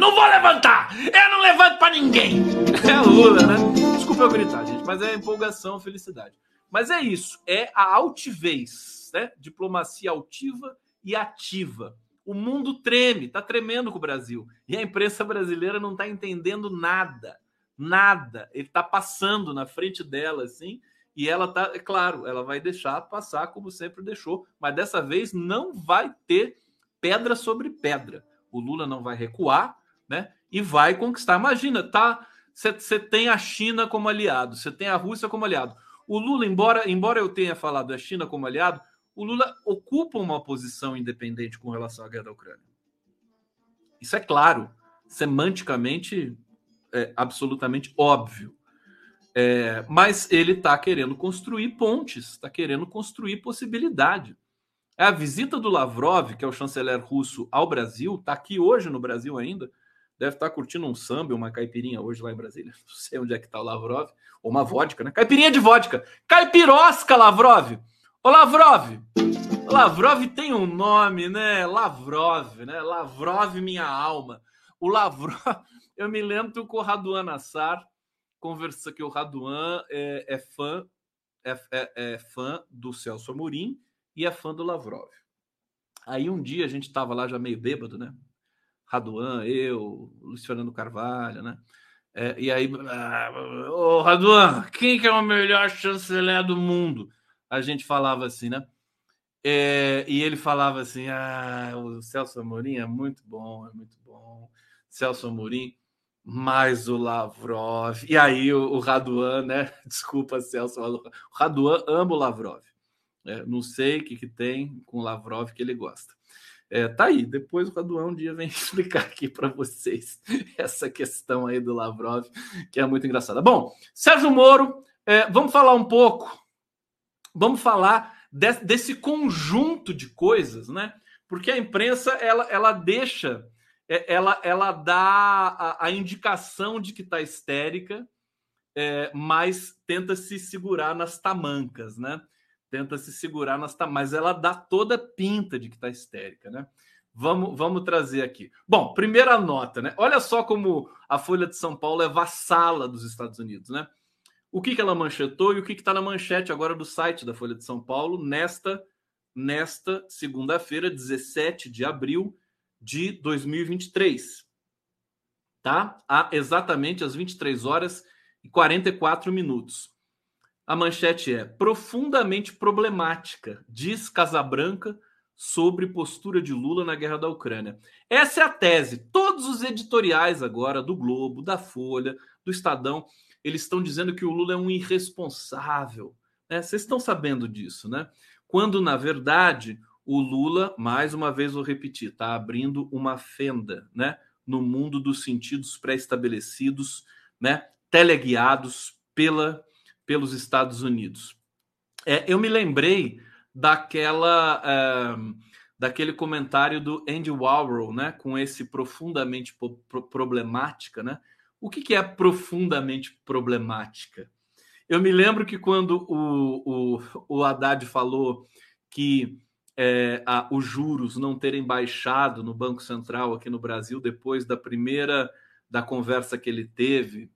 S2: Não vou levantar! Eu não levanto para ninguém! É o Lula, né? Desculpa eu gritar, gente, mas é empolgação, felicidade. Mas é isso, é a altivez, né? Diplomacia altiva e ativa. O mundo treme, tá tremendo com o Brasil. E a imprensa brasileira não tá entendendo nada. Nada. Ele tá passando na frente dela, assim, e ela tá, é claro, ela vai deixar passar como sempre deixou, mas dessa vez não vai ter pedra sobre pedra. O Lula não vai recuar, né? E vai conquistar. Imagina, tá? Você tem a China como aliado, você tem a Rússia como aliado. O Lula, embora, embora eu tenha falado da China como aliado, o Lula ocupa uma posição independente com relação à guerra da Ucrânia. Isso é claro, semanticamente é absolutamente óbvio. É, mas ele está querendo construir pontes, está querendo construir possibilidade. A visita do Lavrov, que é o chanceler russo, ao Brasil, está aqui hoje no Brasil ainda. Deve estar tá curtindo um samba, uma caipirinha hoje lá em Brasília. Não sei onde é que está o Lavrov. Ou uma vodka, né? Caipirinha de vodka. Caipirosca, Lavrov! Ô Lavrov! Lavrov tem um nome, né? Lavrov, né? Lavrov, minha alma. O Lavrov, eu me lembro que o Raduan Nassar conversa que o Raduan é, é fã é, é, é, fã do Celso Amorim e é fã do Lavrov. Aí um dia a gente estava lá já meio bêbado, né? Raduan, eu, Luiz Fernando Carvalho, né? É, e aí, ah, ô Raduan, quem que é o melhor chanceler do mundo? a gente falava assim, né? É, e ele falava assim: ah, o Celso Amorim é muito bom, é muito bom. Celso Amorim, mais o Lavrov. E aí o, o Raduan, né? Desculpa, Celso. O Raduan ama o Lavrov. É, não sei o que, que tem com o Lavrov que ele gosta. É, tá aí. Depois o Raduan um dia vem explicar aqui para vocês essa questão aí do Lavrov, que é muito engraçada. Bom, Sérgio Moro, é, vamos falar um pouco vamos falar de, desse conjunto de coisas, né? Porque a imprensa ela, ela deixa, ela, ela dá a, a indicação de que está histérica, é, mas tenta se segurar nas tamancas, né? Tenta se segurar nas tamancas, mas ela dá toda pinta de que está histérica, né? Vamos, vamos trazer aqui. Bom, primeira nota, né? Olha só como a Folha de São Paulo é vassala dos Estados Unidos, né? o que, que ela manchetou e o que está na manchete agora do site da Folha de São Paulo nesta, nesta segunda-feira, 17 de abril de 2023. Tá? Há exatamente às 23 horas e 44 minutos. A manchete é profundamente problemática, diz Casabranca sobre postura de Lula na guerra da Ucrânia. Essa é a tese. Todos os editoriais agora do Globo, da Folha, do Estadão eles estão dizendo que o Lula é um irresponsável. Né? Vocês estão sabendo disso, né? Quando, na verdade, o Lula, mais uma vez vou repetir, está abrindo uma fenda né? no mundo dos sentidos pré-estabelecidos, né? teleguiados pela, pelos Estados Unidos. É, eu me lembrei daquela. É, daquele comentário do Andy Warhol, né, com esse profundamente problemática, né, o que, que é profundamente problemática? Eu me lembro que quando o, o, o Haddad falou que é, a, os juros não terem baixado no Banco Central aqui no Brasil depois da primeira da conversa que ele teve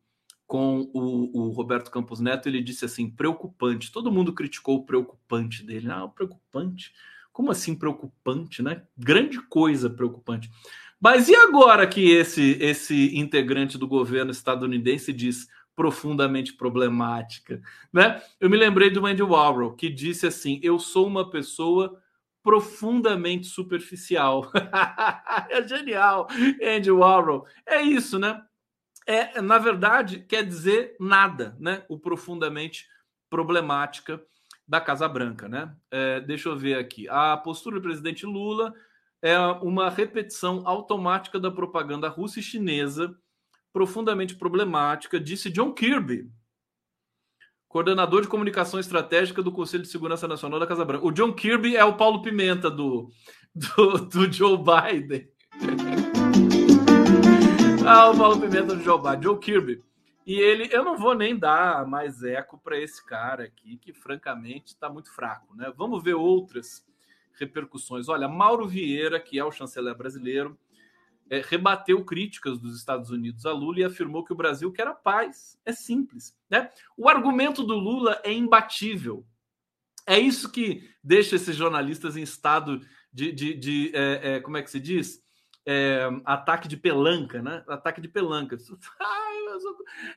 S2: com o, o, Roberto Campos Neto, ele disse assim: preocupante. Todo mundo criticou o preocupante dele. Ah, preocupante? Como assim preocupante, né? Grande coisa preocupante. Mas e agora que esse, esse integrante do governo estadunidense diz profundamente problemática, né? Eu me lembrei do Andy Warhol, que disse assim: "Eu sou uma pessoa profundamente superficial". é genial, Andy Warhol. É isso, né? É, na verdade, quer dizer nada, né? O profundamente problemática da Casa Branca, né? É, deixa eu ver aqui. A postura do presidente Lula é uma repetição automática da propaganda russa e chinesa, profundamente problemática, disse John Kirby. Coordenador de comunicação estratégica do Conselho de Segurança Nacional da Casa Branca. O John Kirby é o Paulo Pimenta do, do, do Joe Biden. ah, o Paulo Pimenta do Joe Biden, Joe Kirby. E ele, eu não vou nem dar mais eco para esse cara aqui, que francamente está muito fraco, né? Vamos ver outras repercussões. Olha, Mauro Vieira, que é o chanceler brasileiro, é, rebateu críticas dos Estados Unidos a Lula e afirmou que o Brasil quer a paz. É simples. Né? O argumento do Lula é imbatível. É isso que deixa esses jornalistas em estado de, de, de é, é, como é que se diz? É, ataque de pelanca, né? Ataque de pelanca.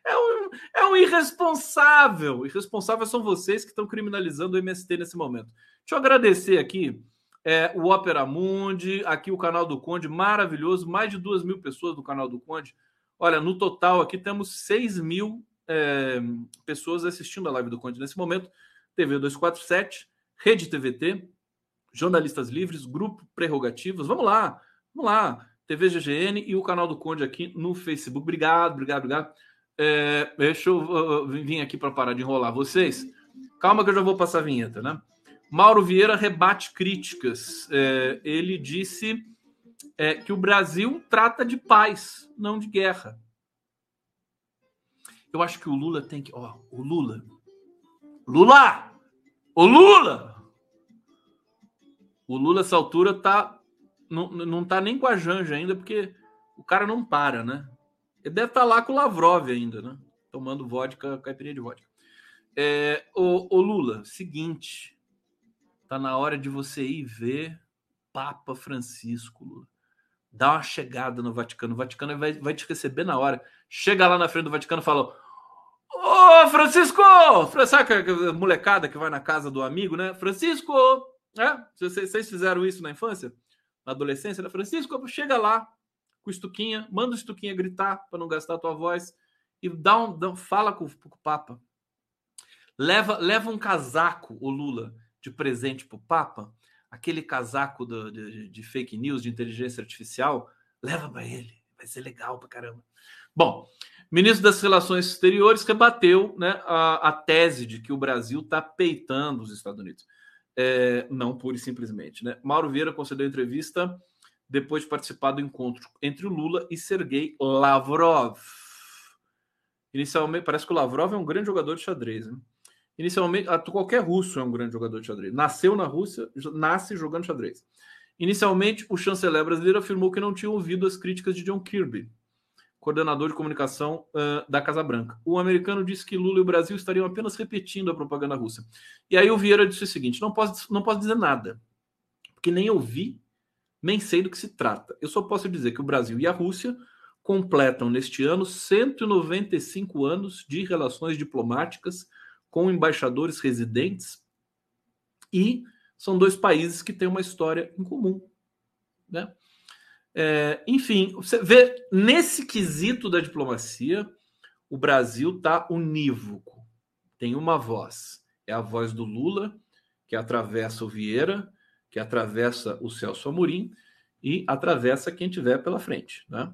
S2: É um, é um irresponsável. Irresponsável são vocês que estão criminalizando o MST nesse momento. Deixa eu agradecer aqui é, o Opera Mundi, aqui o canal do Conde, maravilhoso, mais de duas mil pessoas do canal do Conde. Olha, no total aqui temos 6 mil é, pessoas assistindo a live do Conde nesse momento. TV 247, Rede TVT, Jornalistas Livres, Grupo Prerrogativas. Vamos lá, vamos lá. TV GGN e o canal do Conde aqui no Facebook. Obrigado, obrigado, obrigado. É, deixa eu vir aqui para parar de enrolar vocês. Calma que eu já vou passar a vinheta, né? Mauro Vieira rebate críticas. É, ele disse é, que o Brasil trata de paz, não de guerra. Eu acho que o Lula tem que. Ó, o Lula. Lula! O Lula! O Lula, essa altura, tá. Não, não tá nem com a Janja ainda, porque o cara não para, né? Ele deve estar tá lá com o Lavrov ainda, né? Tomando vodka, caipirinha de vodka. É, o, o Lula, seguinte. Tá na hora de você ir ver Papa Francisco, Lula. Dá uma chegada no Vaticano. O Vaticano vai, vai te receber na hora. Chega lá na frente do Vaticano e fala: Ô, Francisco! Sabe a molecada que vai na casa do amigo, né? Francisco! É? Vocês fizeram isso na infância? Na adolescência, né? Francisco, chega lá com o Estuquinha, manda o Estuquinha gritar para não gastar a tua voz e dá um, dá, fala com, com o Papa. Leva, leva um casaco, o Lula de presente para o Papa, aquele casaco do, de, de, fake news, de inteligência artificial, leva para ele. Vai ser legal para caramba. Bom, ministro das Relações Exteriores rebateu né, a, a tese de que o Brasil está peitando os Estados Unidos. É, não pura e simplesmente. Né? Mauro Vieira concedeu entrevista depois de participar do encontro entre o Lula e Sergei Lavrov. Inicialmente, parece que o Lavrov é um grande jogador de xadrez. Né? Inicialmente, qualquer russo é um grande jogador de xadrez. Nasceu na Rússia, nasce jogando xadrez. Inicialmente, o chanceler brasileiro afirmou que não tinha ouvido as críticas de John Kirby, coordenador de comunicação uh, da Casa Branca. O americano disse que Lula e o Brasil estariam apenas repetindo a propaganda russa. E aí o Vieira disse o seguinte: não posso, não posso dizer nada, porque nem ouvi, nem sei do que se trata. Eu só posso dizer que o Brasil e a Rússia completam neste ano 195 anos de relações diplomáticas com embaixadores residentes e são dois países que têm uma história em comum. Né? É, enfim, você vê nesse quesito da diplomacia, o Brasil está unívoco, tem uma voz. É a voz do Lula, que atravessa o Vieira, que atravessa o Celso Amorim e atravessa quem tiver pela frente. Né?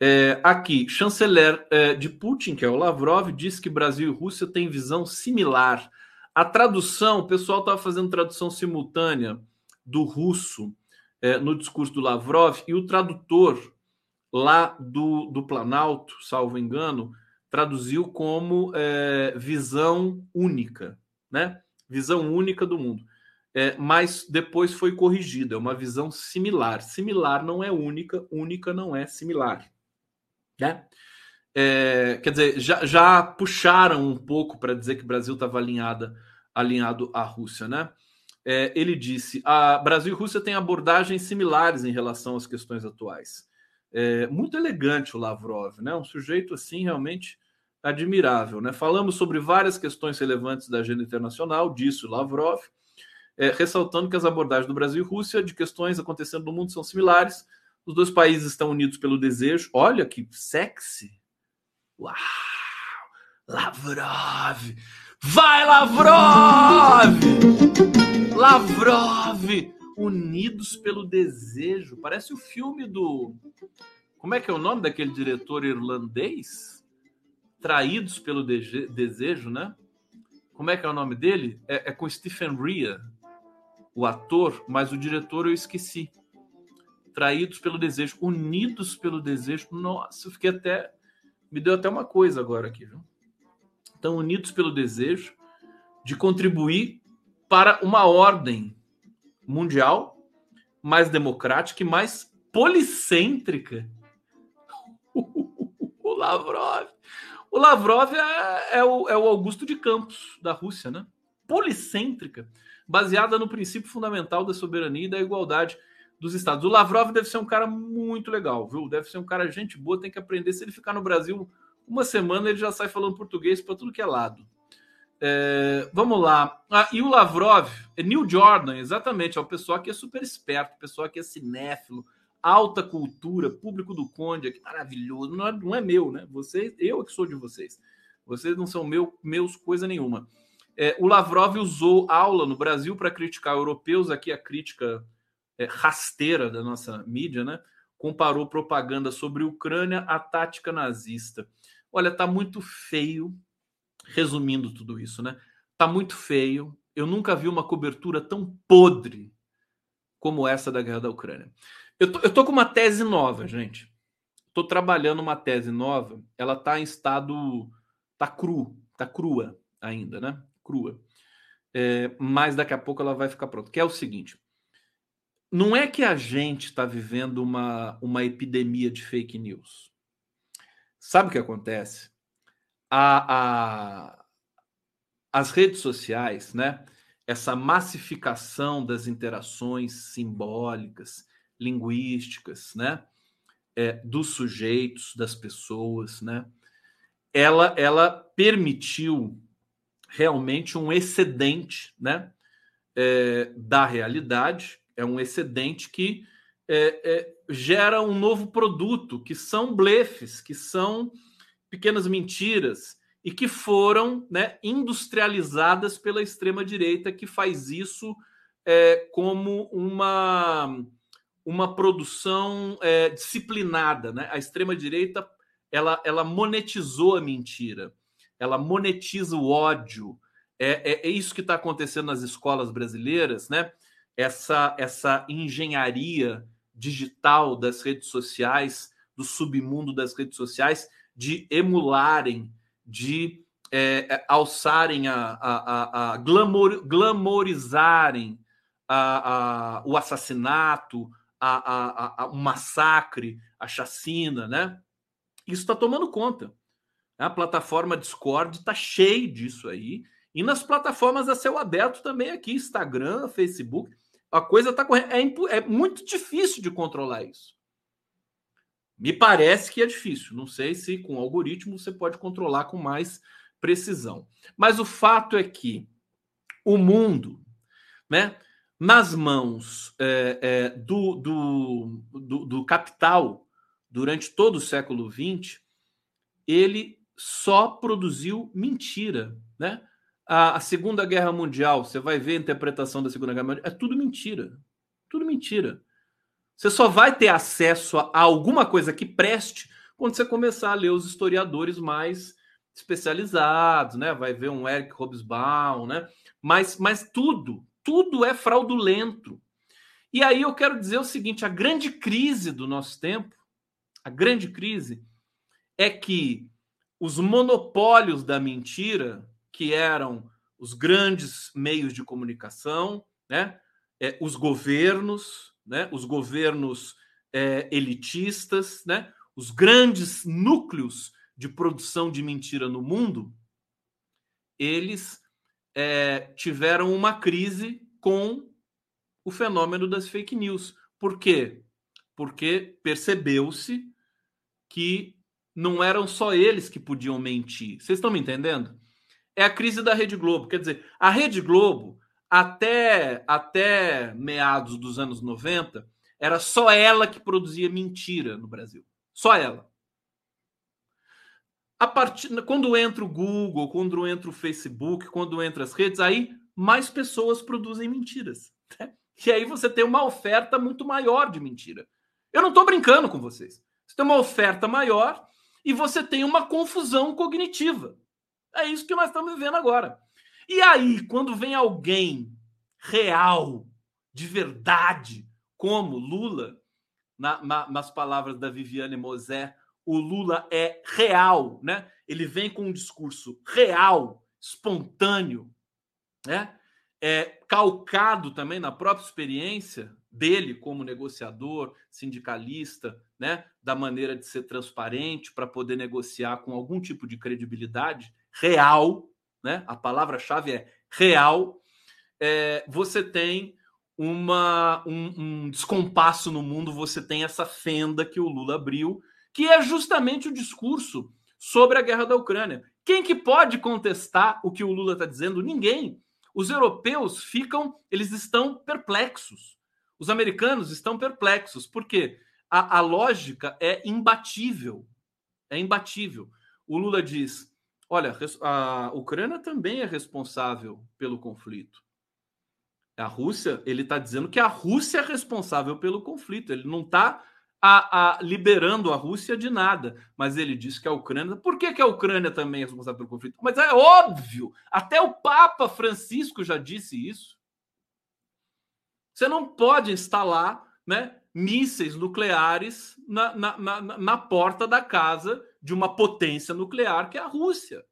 S2: É, aqui, chanceler é, de Putin, que é o Lavrov, diz que Brasil e Rússia têm visão similar. A tradução, o pessoal estava fazendo tradução simultânea do russo é, no discurso do Lavrov, e o tradutor lá do, do Planalto, salvo engano, traduziu como é, visão única, né? Visão única do mundo. É, mas depois foi corrigida, é uma visão similar. Similar não é única, única não é similar. Né? É, quer dizer, já, já puxaram um pouco para dizer que o Brasil estava alinhado à Rússia, né? É, ele disse: a Brasil e Rússia têm abordagens similares em relação às questões atuais. É, muito elegante o Lavrov, né? Um sujeito assim realmente admirável, né? Falamos sobre várias questões relevantes da agenda internacional, disse o Lavrov, é, ressaltando que as abordagens do Brasil e Rússia de questões acontecendo no mundo são similares os dois países estão unidos pelo desejo. Olha que sexy. Uau! Lavrov! Vai, Lavrov! Lavrov! Unidos pelo desejo. Parece o filme do. Como é que é o nome daquele diretor irlandês? Traídos pelo desejo, né? Como é que é o nome dele? É, é com Stephen Rea, o ator, mas o diretor eu esqueci. Traídos pelo desejo, unidos pelo desejo. Nossa, eu fiquei até. Me deu até uma coisa agora aqui, viu? Então, unidos pelo desejo de contribuir para uma ordem mundial mais democrática e mais policêntrica. o Lavrov. O Lavrov é, é, o, é o Augusto de Campos, da Rússia, né? Policêntrica, baseada no princípio fundamental da soberania e da igualdade dos estados. O Lavrov deve ser um cara muito legal, viu? Deve ser um cara gente boa, tem que aprender. Se ele ficar no Brasil uma semana, ele já sai falando português para tudo que é lado. É, vamos lá. Ah, e o Lavrov, é Neil Jordan, exatamente, é o pessoal que é super esperto, o pessoal que é cinéfilo, alta cultura, público do Conde, que maravilhoso. Não é, não é meu, né? Vocês, eu que sou de vocês. Vocês não são meu, meus coisa nenhuma. É, o Lavrov usou aula no Brasil para criticar europeus, aqui a crítica é, rasteira da nossa mídia, né? Comparou propaganda sobre Ucrânia à tática nazista. Olha, tá muito feio resumindo tudo isso, né? Tá muito feio. Eu nunca vi uma cobertura tão podre como essa da guerra da Ucrânia. Eu tô, eu tô com uma tese nova, gente. Tô trabalhando uma tese nova. Ela tá em estado. tá cru, tá crua ainda, né? Crua. É, mas daqui a pouco ela vai ficar pronta. Que é o seguinte: não é que a gente está vivendo uma, uma epidemia de fake news. Sabe o que acontece? a, a, as redes sociais, né? Essa massificação das interações simbólicas, linguísticas, né? É, dos sujeitos, das pessoas, né? Ela, ela permitiu realmente um excedente, né? É, da realidade, é um excedente que é, é gera um novo produto, que são blefes, que são pequenas mentiras e que foram né, industrializadas pela extrema direita que faz isso é, como uma uma produção é, disciplinada, né? A extrema direita ela, ela monetizou a mentira, ela monetiza o ódio. É, é, é isso que está acontecendo nas escolas brasileiras, né? Essa essa engenharia digital das redes sociais, do submundo das redes sociais, de emularem, de é, é, alçarem, a, a, a, a glamour, glamorizarem a, a, o assassinato, a, o massacre, a chacina, né? Isso está tomando conta. A plataforma Discord está cheia disso aí. E nas plataformas a céu aberto também aqui, Instagram, Facebook, a coisa está correndo. É, é muito difícil de controlar isso. Me parece que é difícil. Não sei se com algoritmo você pode controlar com mais precisão. Mas o fato é que o mundo, né, nas mãos é, é, do, do, do, do, capital durante todo o século XX, ele só produziu mentira, né? A, a, Segunda Guerra Mundial, você vai ver a interpretação da Segunda Guerra Mundial, é tudo mentira, tudo mentira. Você só vai ter acesso a alguma coisa que preste quando você começar a ler os historiadores mais especializados, né? Vai ver um Eric Hobsbawm, né? Mas, mas tudo, tudo é fraudulento. E aí eu quero dizer o seguinte: a grande crise do nosso tempo, a grande crise, é que os monopólios da mentira, que eram os grandes meios de comunicação, né? É, os governos, né? os governos é, elitistas, né? os grandes núcleos de produção de mentira no mundo, eles é, tiveram uma crise com o fenômeno das fake news. Por quê? Porque percebeu-se que não eram só eles que podiam mentir. Vocês estão me entendendo? É a crise da Rede Globo. Quer dizer, a Rede Globo até, até meados dos anos 90, era só ela que produzia mentira no Brasil. Só ela. A partir, quando entra o Google, quando entra o Facebook, quando entra as redes, aí mais pessoas produzem mentiras. Né? E aí você tem uma oferta muito maior de mentira. Eu não estou brincando com vocês. Você tem uma oferta maior e você tem uma confusão cognitiva. É isso que nós estamos vivendo agora. E aí, quando vem alguém real, de verdade, como Lula, na, na, nas palavras da Viviane Mosé, o Lula é real, né? Ele vem com um discurso real, espontâneo, né? É, calcado também na própria experiência dele como negociador, sindicalista, né? Da maneira de ser transparente para poder negociar com algum tipo de credibilidade real, né? A palavra-chave é real. É, você tem uma, um, um descompasso no mundo, você tem essa fenda que o Lula abriu, que é justamente o discurso sobre a guerra da Ucrânia. Quem que pode contestar o que o Lula está dizendo? Ninguém. Os europeus ficam, eles estão perplexos. Os americanos estão perplexos, porque a, a lógica é imbatível. É imbatível. O Lula diz: olha, a Ucrânia também é responsável pelo conflito. A Rússia, ele está dizendo que a Rússia é responsável pelo conflito. Ele não está a, a, liberando a Rússia de nada, mas ele diz que a Ucrânia. Por que, que a Ucrânia também é responsável pelo conflito? Mas é óbvio, até o Papa Francisco já disse isso. Você não pode instalar né, mísseis nucleares na, na, na, na porta da casa de uma potência nuclear que é a Rússia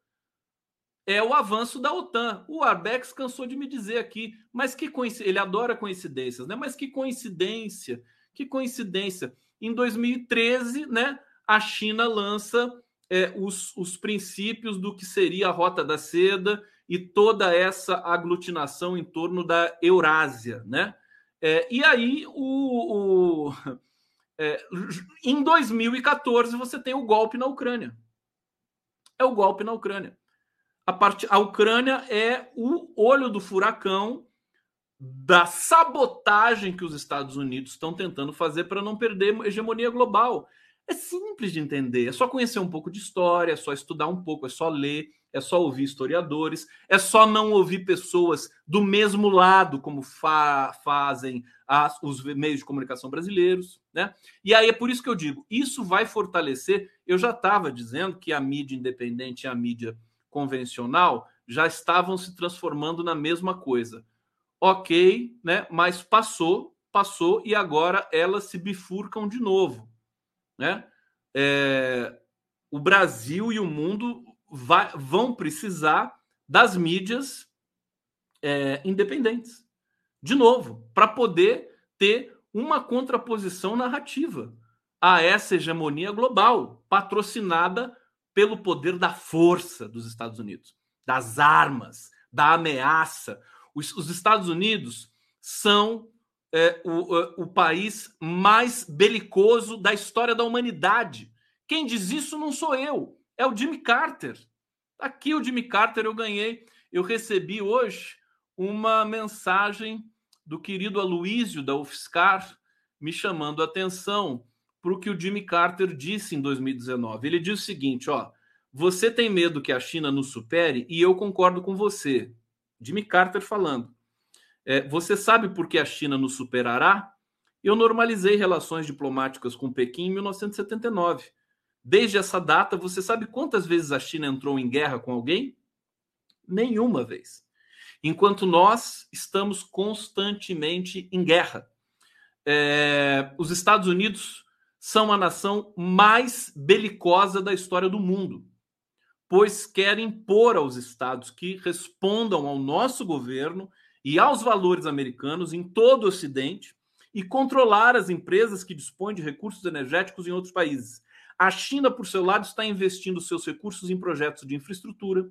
S2: é o avanço da OTAN. O Arbex cansou de me dizer aqui, mas que coincidência, ele adora coincidências, né? Mas que coincidência, que coincidência. Em 2013, né, a China lança é, os, os princípios do que seria a Rota da Seda e toda essa aglutinação em torno da Eurásia, né? É, e aí, o, o é, em 2014, você tem o golpe na Ucrânia. É o golpe na Ucrânia a, part... a Ucrânia é o olho do furacão da sabotagem que os Estados Unidos estão tentando fazer para não perder hegemonia global. É simples de entender, é só conhecer um pouco de história, é só estudar um pouco, é só ler, é só ouvir historiadores, é só não ouvir pessoas do mesmo lado, como fa fazem as, os meios de comunicação brasileiros. Né? E aí é por isso que eu digo: isso vai fortalecer. Eu já estava dizendo que a mídia independente e a mídia convencional já estavam se transformando na mesma coisa. Ok, né? Mas passou, passou e agora elas se bifurcam de novo, né? É, o Brasil e o mundo vai, vão precisar das mídias é, independentes, de novo, para poder ter uma contraposição narrativa a essa hegemonia global patrocinada pelo poder da força dos Estados Unidos, das armas, da ameaça. Os, os Estados Unidos são é, o, o país mais belicoso da história da humanidade. Quem diz isso não sou eu, é o Jimmy Carter. Aqui o Jimmy Carter eu ganhei, eu recebi hoje uma mensagem do querido Aloísio da UFSCar me chamando a atenção para o que o Jimmy Carter disse em 2019. Ele diz o seguinte: ó, você tem medo que a China nos supere e eu concordo com você. Jimmy Carter falando. É, você sabe por que a China nos superará? Eu normalizei relações diplomáticas com Pequim em 1979. Desde essa data, você sabe quantas vezes a China entrou em guerra com alguém? Nenhuma vez. Enquanto nós estamos constantemente em guerra. É, os Estados Unidos são a nação mais belicosa da história do mundo, pois querem impor aos estados que respondam ao nosso governo e aos valores americanos em todo o Ocidente e controlar as empresas que dispõem de recursos energéticos em outros países. A China, por seu lado, está investindo seus recursos em projetos de infraestrutura,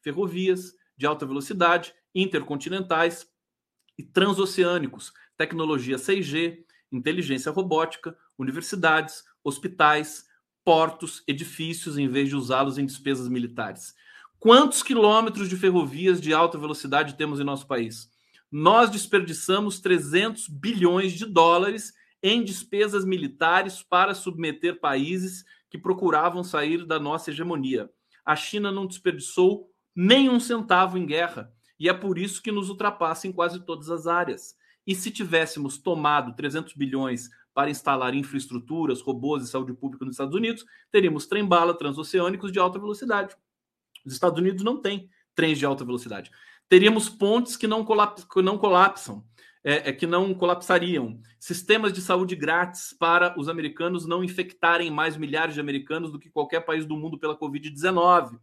S2: ferrovias de alta velocidade, intercontinentais e transoceânicos, tecnologia 6G, inteligência robótica, universidades, hospitais, portos, edifícios, em vez de usá-los em despesas militares. Quantos quilômetros de ferrovias de alta velocidade temos em nosso país? Nós desperdiçamos 300 bilhões de dólares em despesas militares para submeter países que procuravam sair da nossa hegemonia. A China não desperdiçou nenhum centavo em guerra e é por isso que nos ultrapassa em quase todas as áreas. E se tivéssemos tomado 300 bilhões para instalar infraestruturas, robôs e saúde pública nos Estados Unidos, teríamos trem-bala transoceânicos de alta velocidade. Os Estados Unidos não têm trens de alta velocidade. Teríamos pontes que não, colapsam, que não colapsam, é, é, que não colapsariam. Sistemas de saúde grátis para os americanos não infectarem mais milhares de americanos do que qualquer país do mundo pela Covid-19.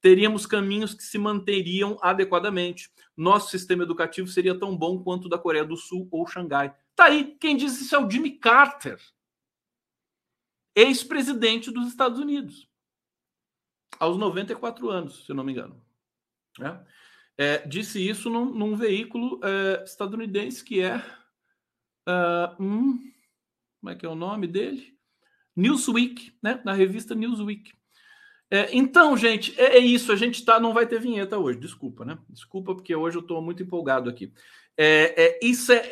S2: Teríamos caminhos que se manteriam adequadamente. Nosso sistema educativo seria tão bom quanto o da Coreia do Sul ou Xangai. Tá aí, quem diz isso é o Jimmy Carter, ex-presidente dos Estados Unidos, aos 94 anos, se não me engano. É? É, disse isso num, num veículo é, estadunidense que é. Uh, hum, como é que é o nome dele? Newsweek, né? Na revista Newsweek. É, então, gente, é, é, isso. A gente tá, não vai ter vinheta hoje. Desculpa, né? Desculpa, porque hoje eu estou muito empolgado aqui. É, é isso é,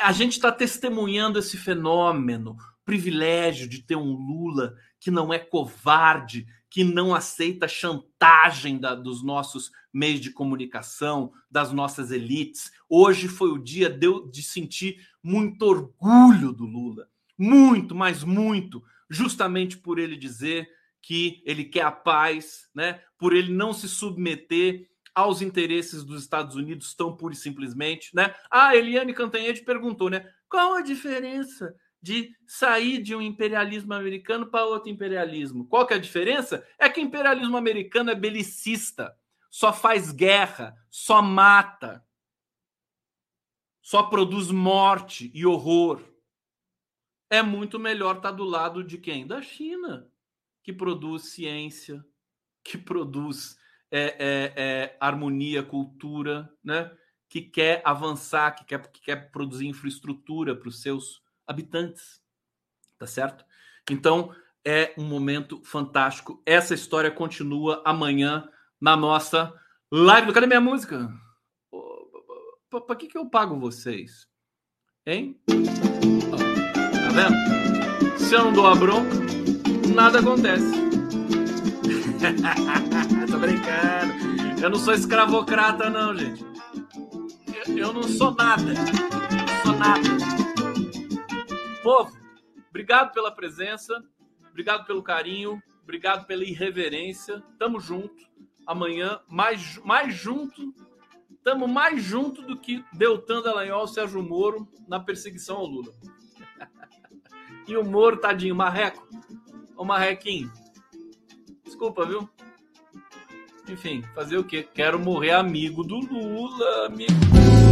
S2: a gente está testemunhando esse fenômeno, privilégio de ter um Lula que não é covarde, que não aceita chantagem da, dos nossos meios de comunicação, das nossas elites. Hoje foi o dia de, de sentir muito orgulho do Lula. Muito, mas muito, justamente por ele dizer que ele quer a paz, né? por ele não se submeter aos interesses dos Estados Unidos tão pura e simplesmente, né? Ah, Eliane Cantanhede perguntou, né? Qual a diferença de sair de um imperialismo americano para outro imperialismo. Qual que é a diferença? É que o imperialismo americano é belicista, só faz guerra, só mata, só produz morte e horror. É muito melhor estar tá do lado de quem? Da China, que produz ciência, que produz é, é, é, harmonia, cultura, né? que quer avançar, que quer, que quer produzir infraestrutura para os seus habitantes. Tá certo? Então, é um momento fantástico. Essa história continua amanhã na nossa live. Cadê minha música? Para que, que eu pago vocês? Hein? Tá vendo? Se eu não dou a bronca, nada acontece. Tô brincando. Eu não sou escravocrata, não, gente. Eu, eu não sou nada. Não sou nada. Povo, obrigado pela presença, obrigado pelo carinho, obrigado pela irreverência. Tamo junto. Amanhã, mais, mais junto, tamo mais junto do que Deltan Dallagnol Sérgio Moro na perseguição ao Lula. e o Moro, tadinho, marreco. Ô marrequinho. Desculpa, viu? Enfim, fazer o quê? Quero morrer amigo do Lula, amigo.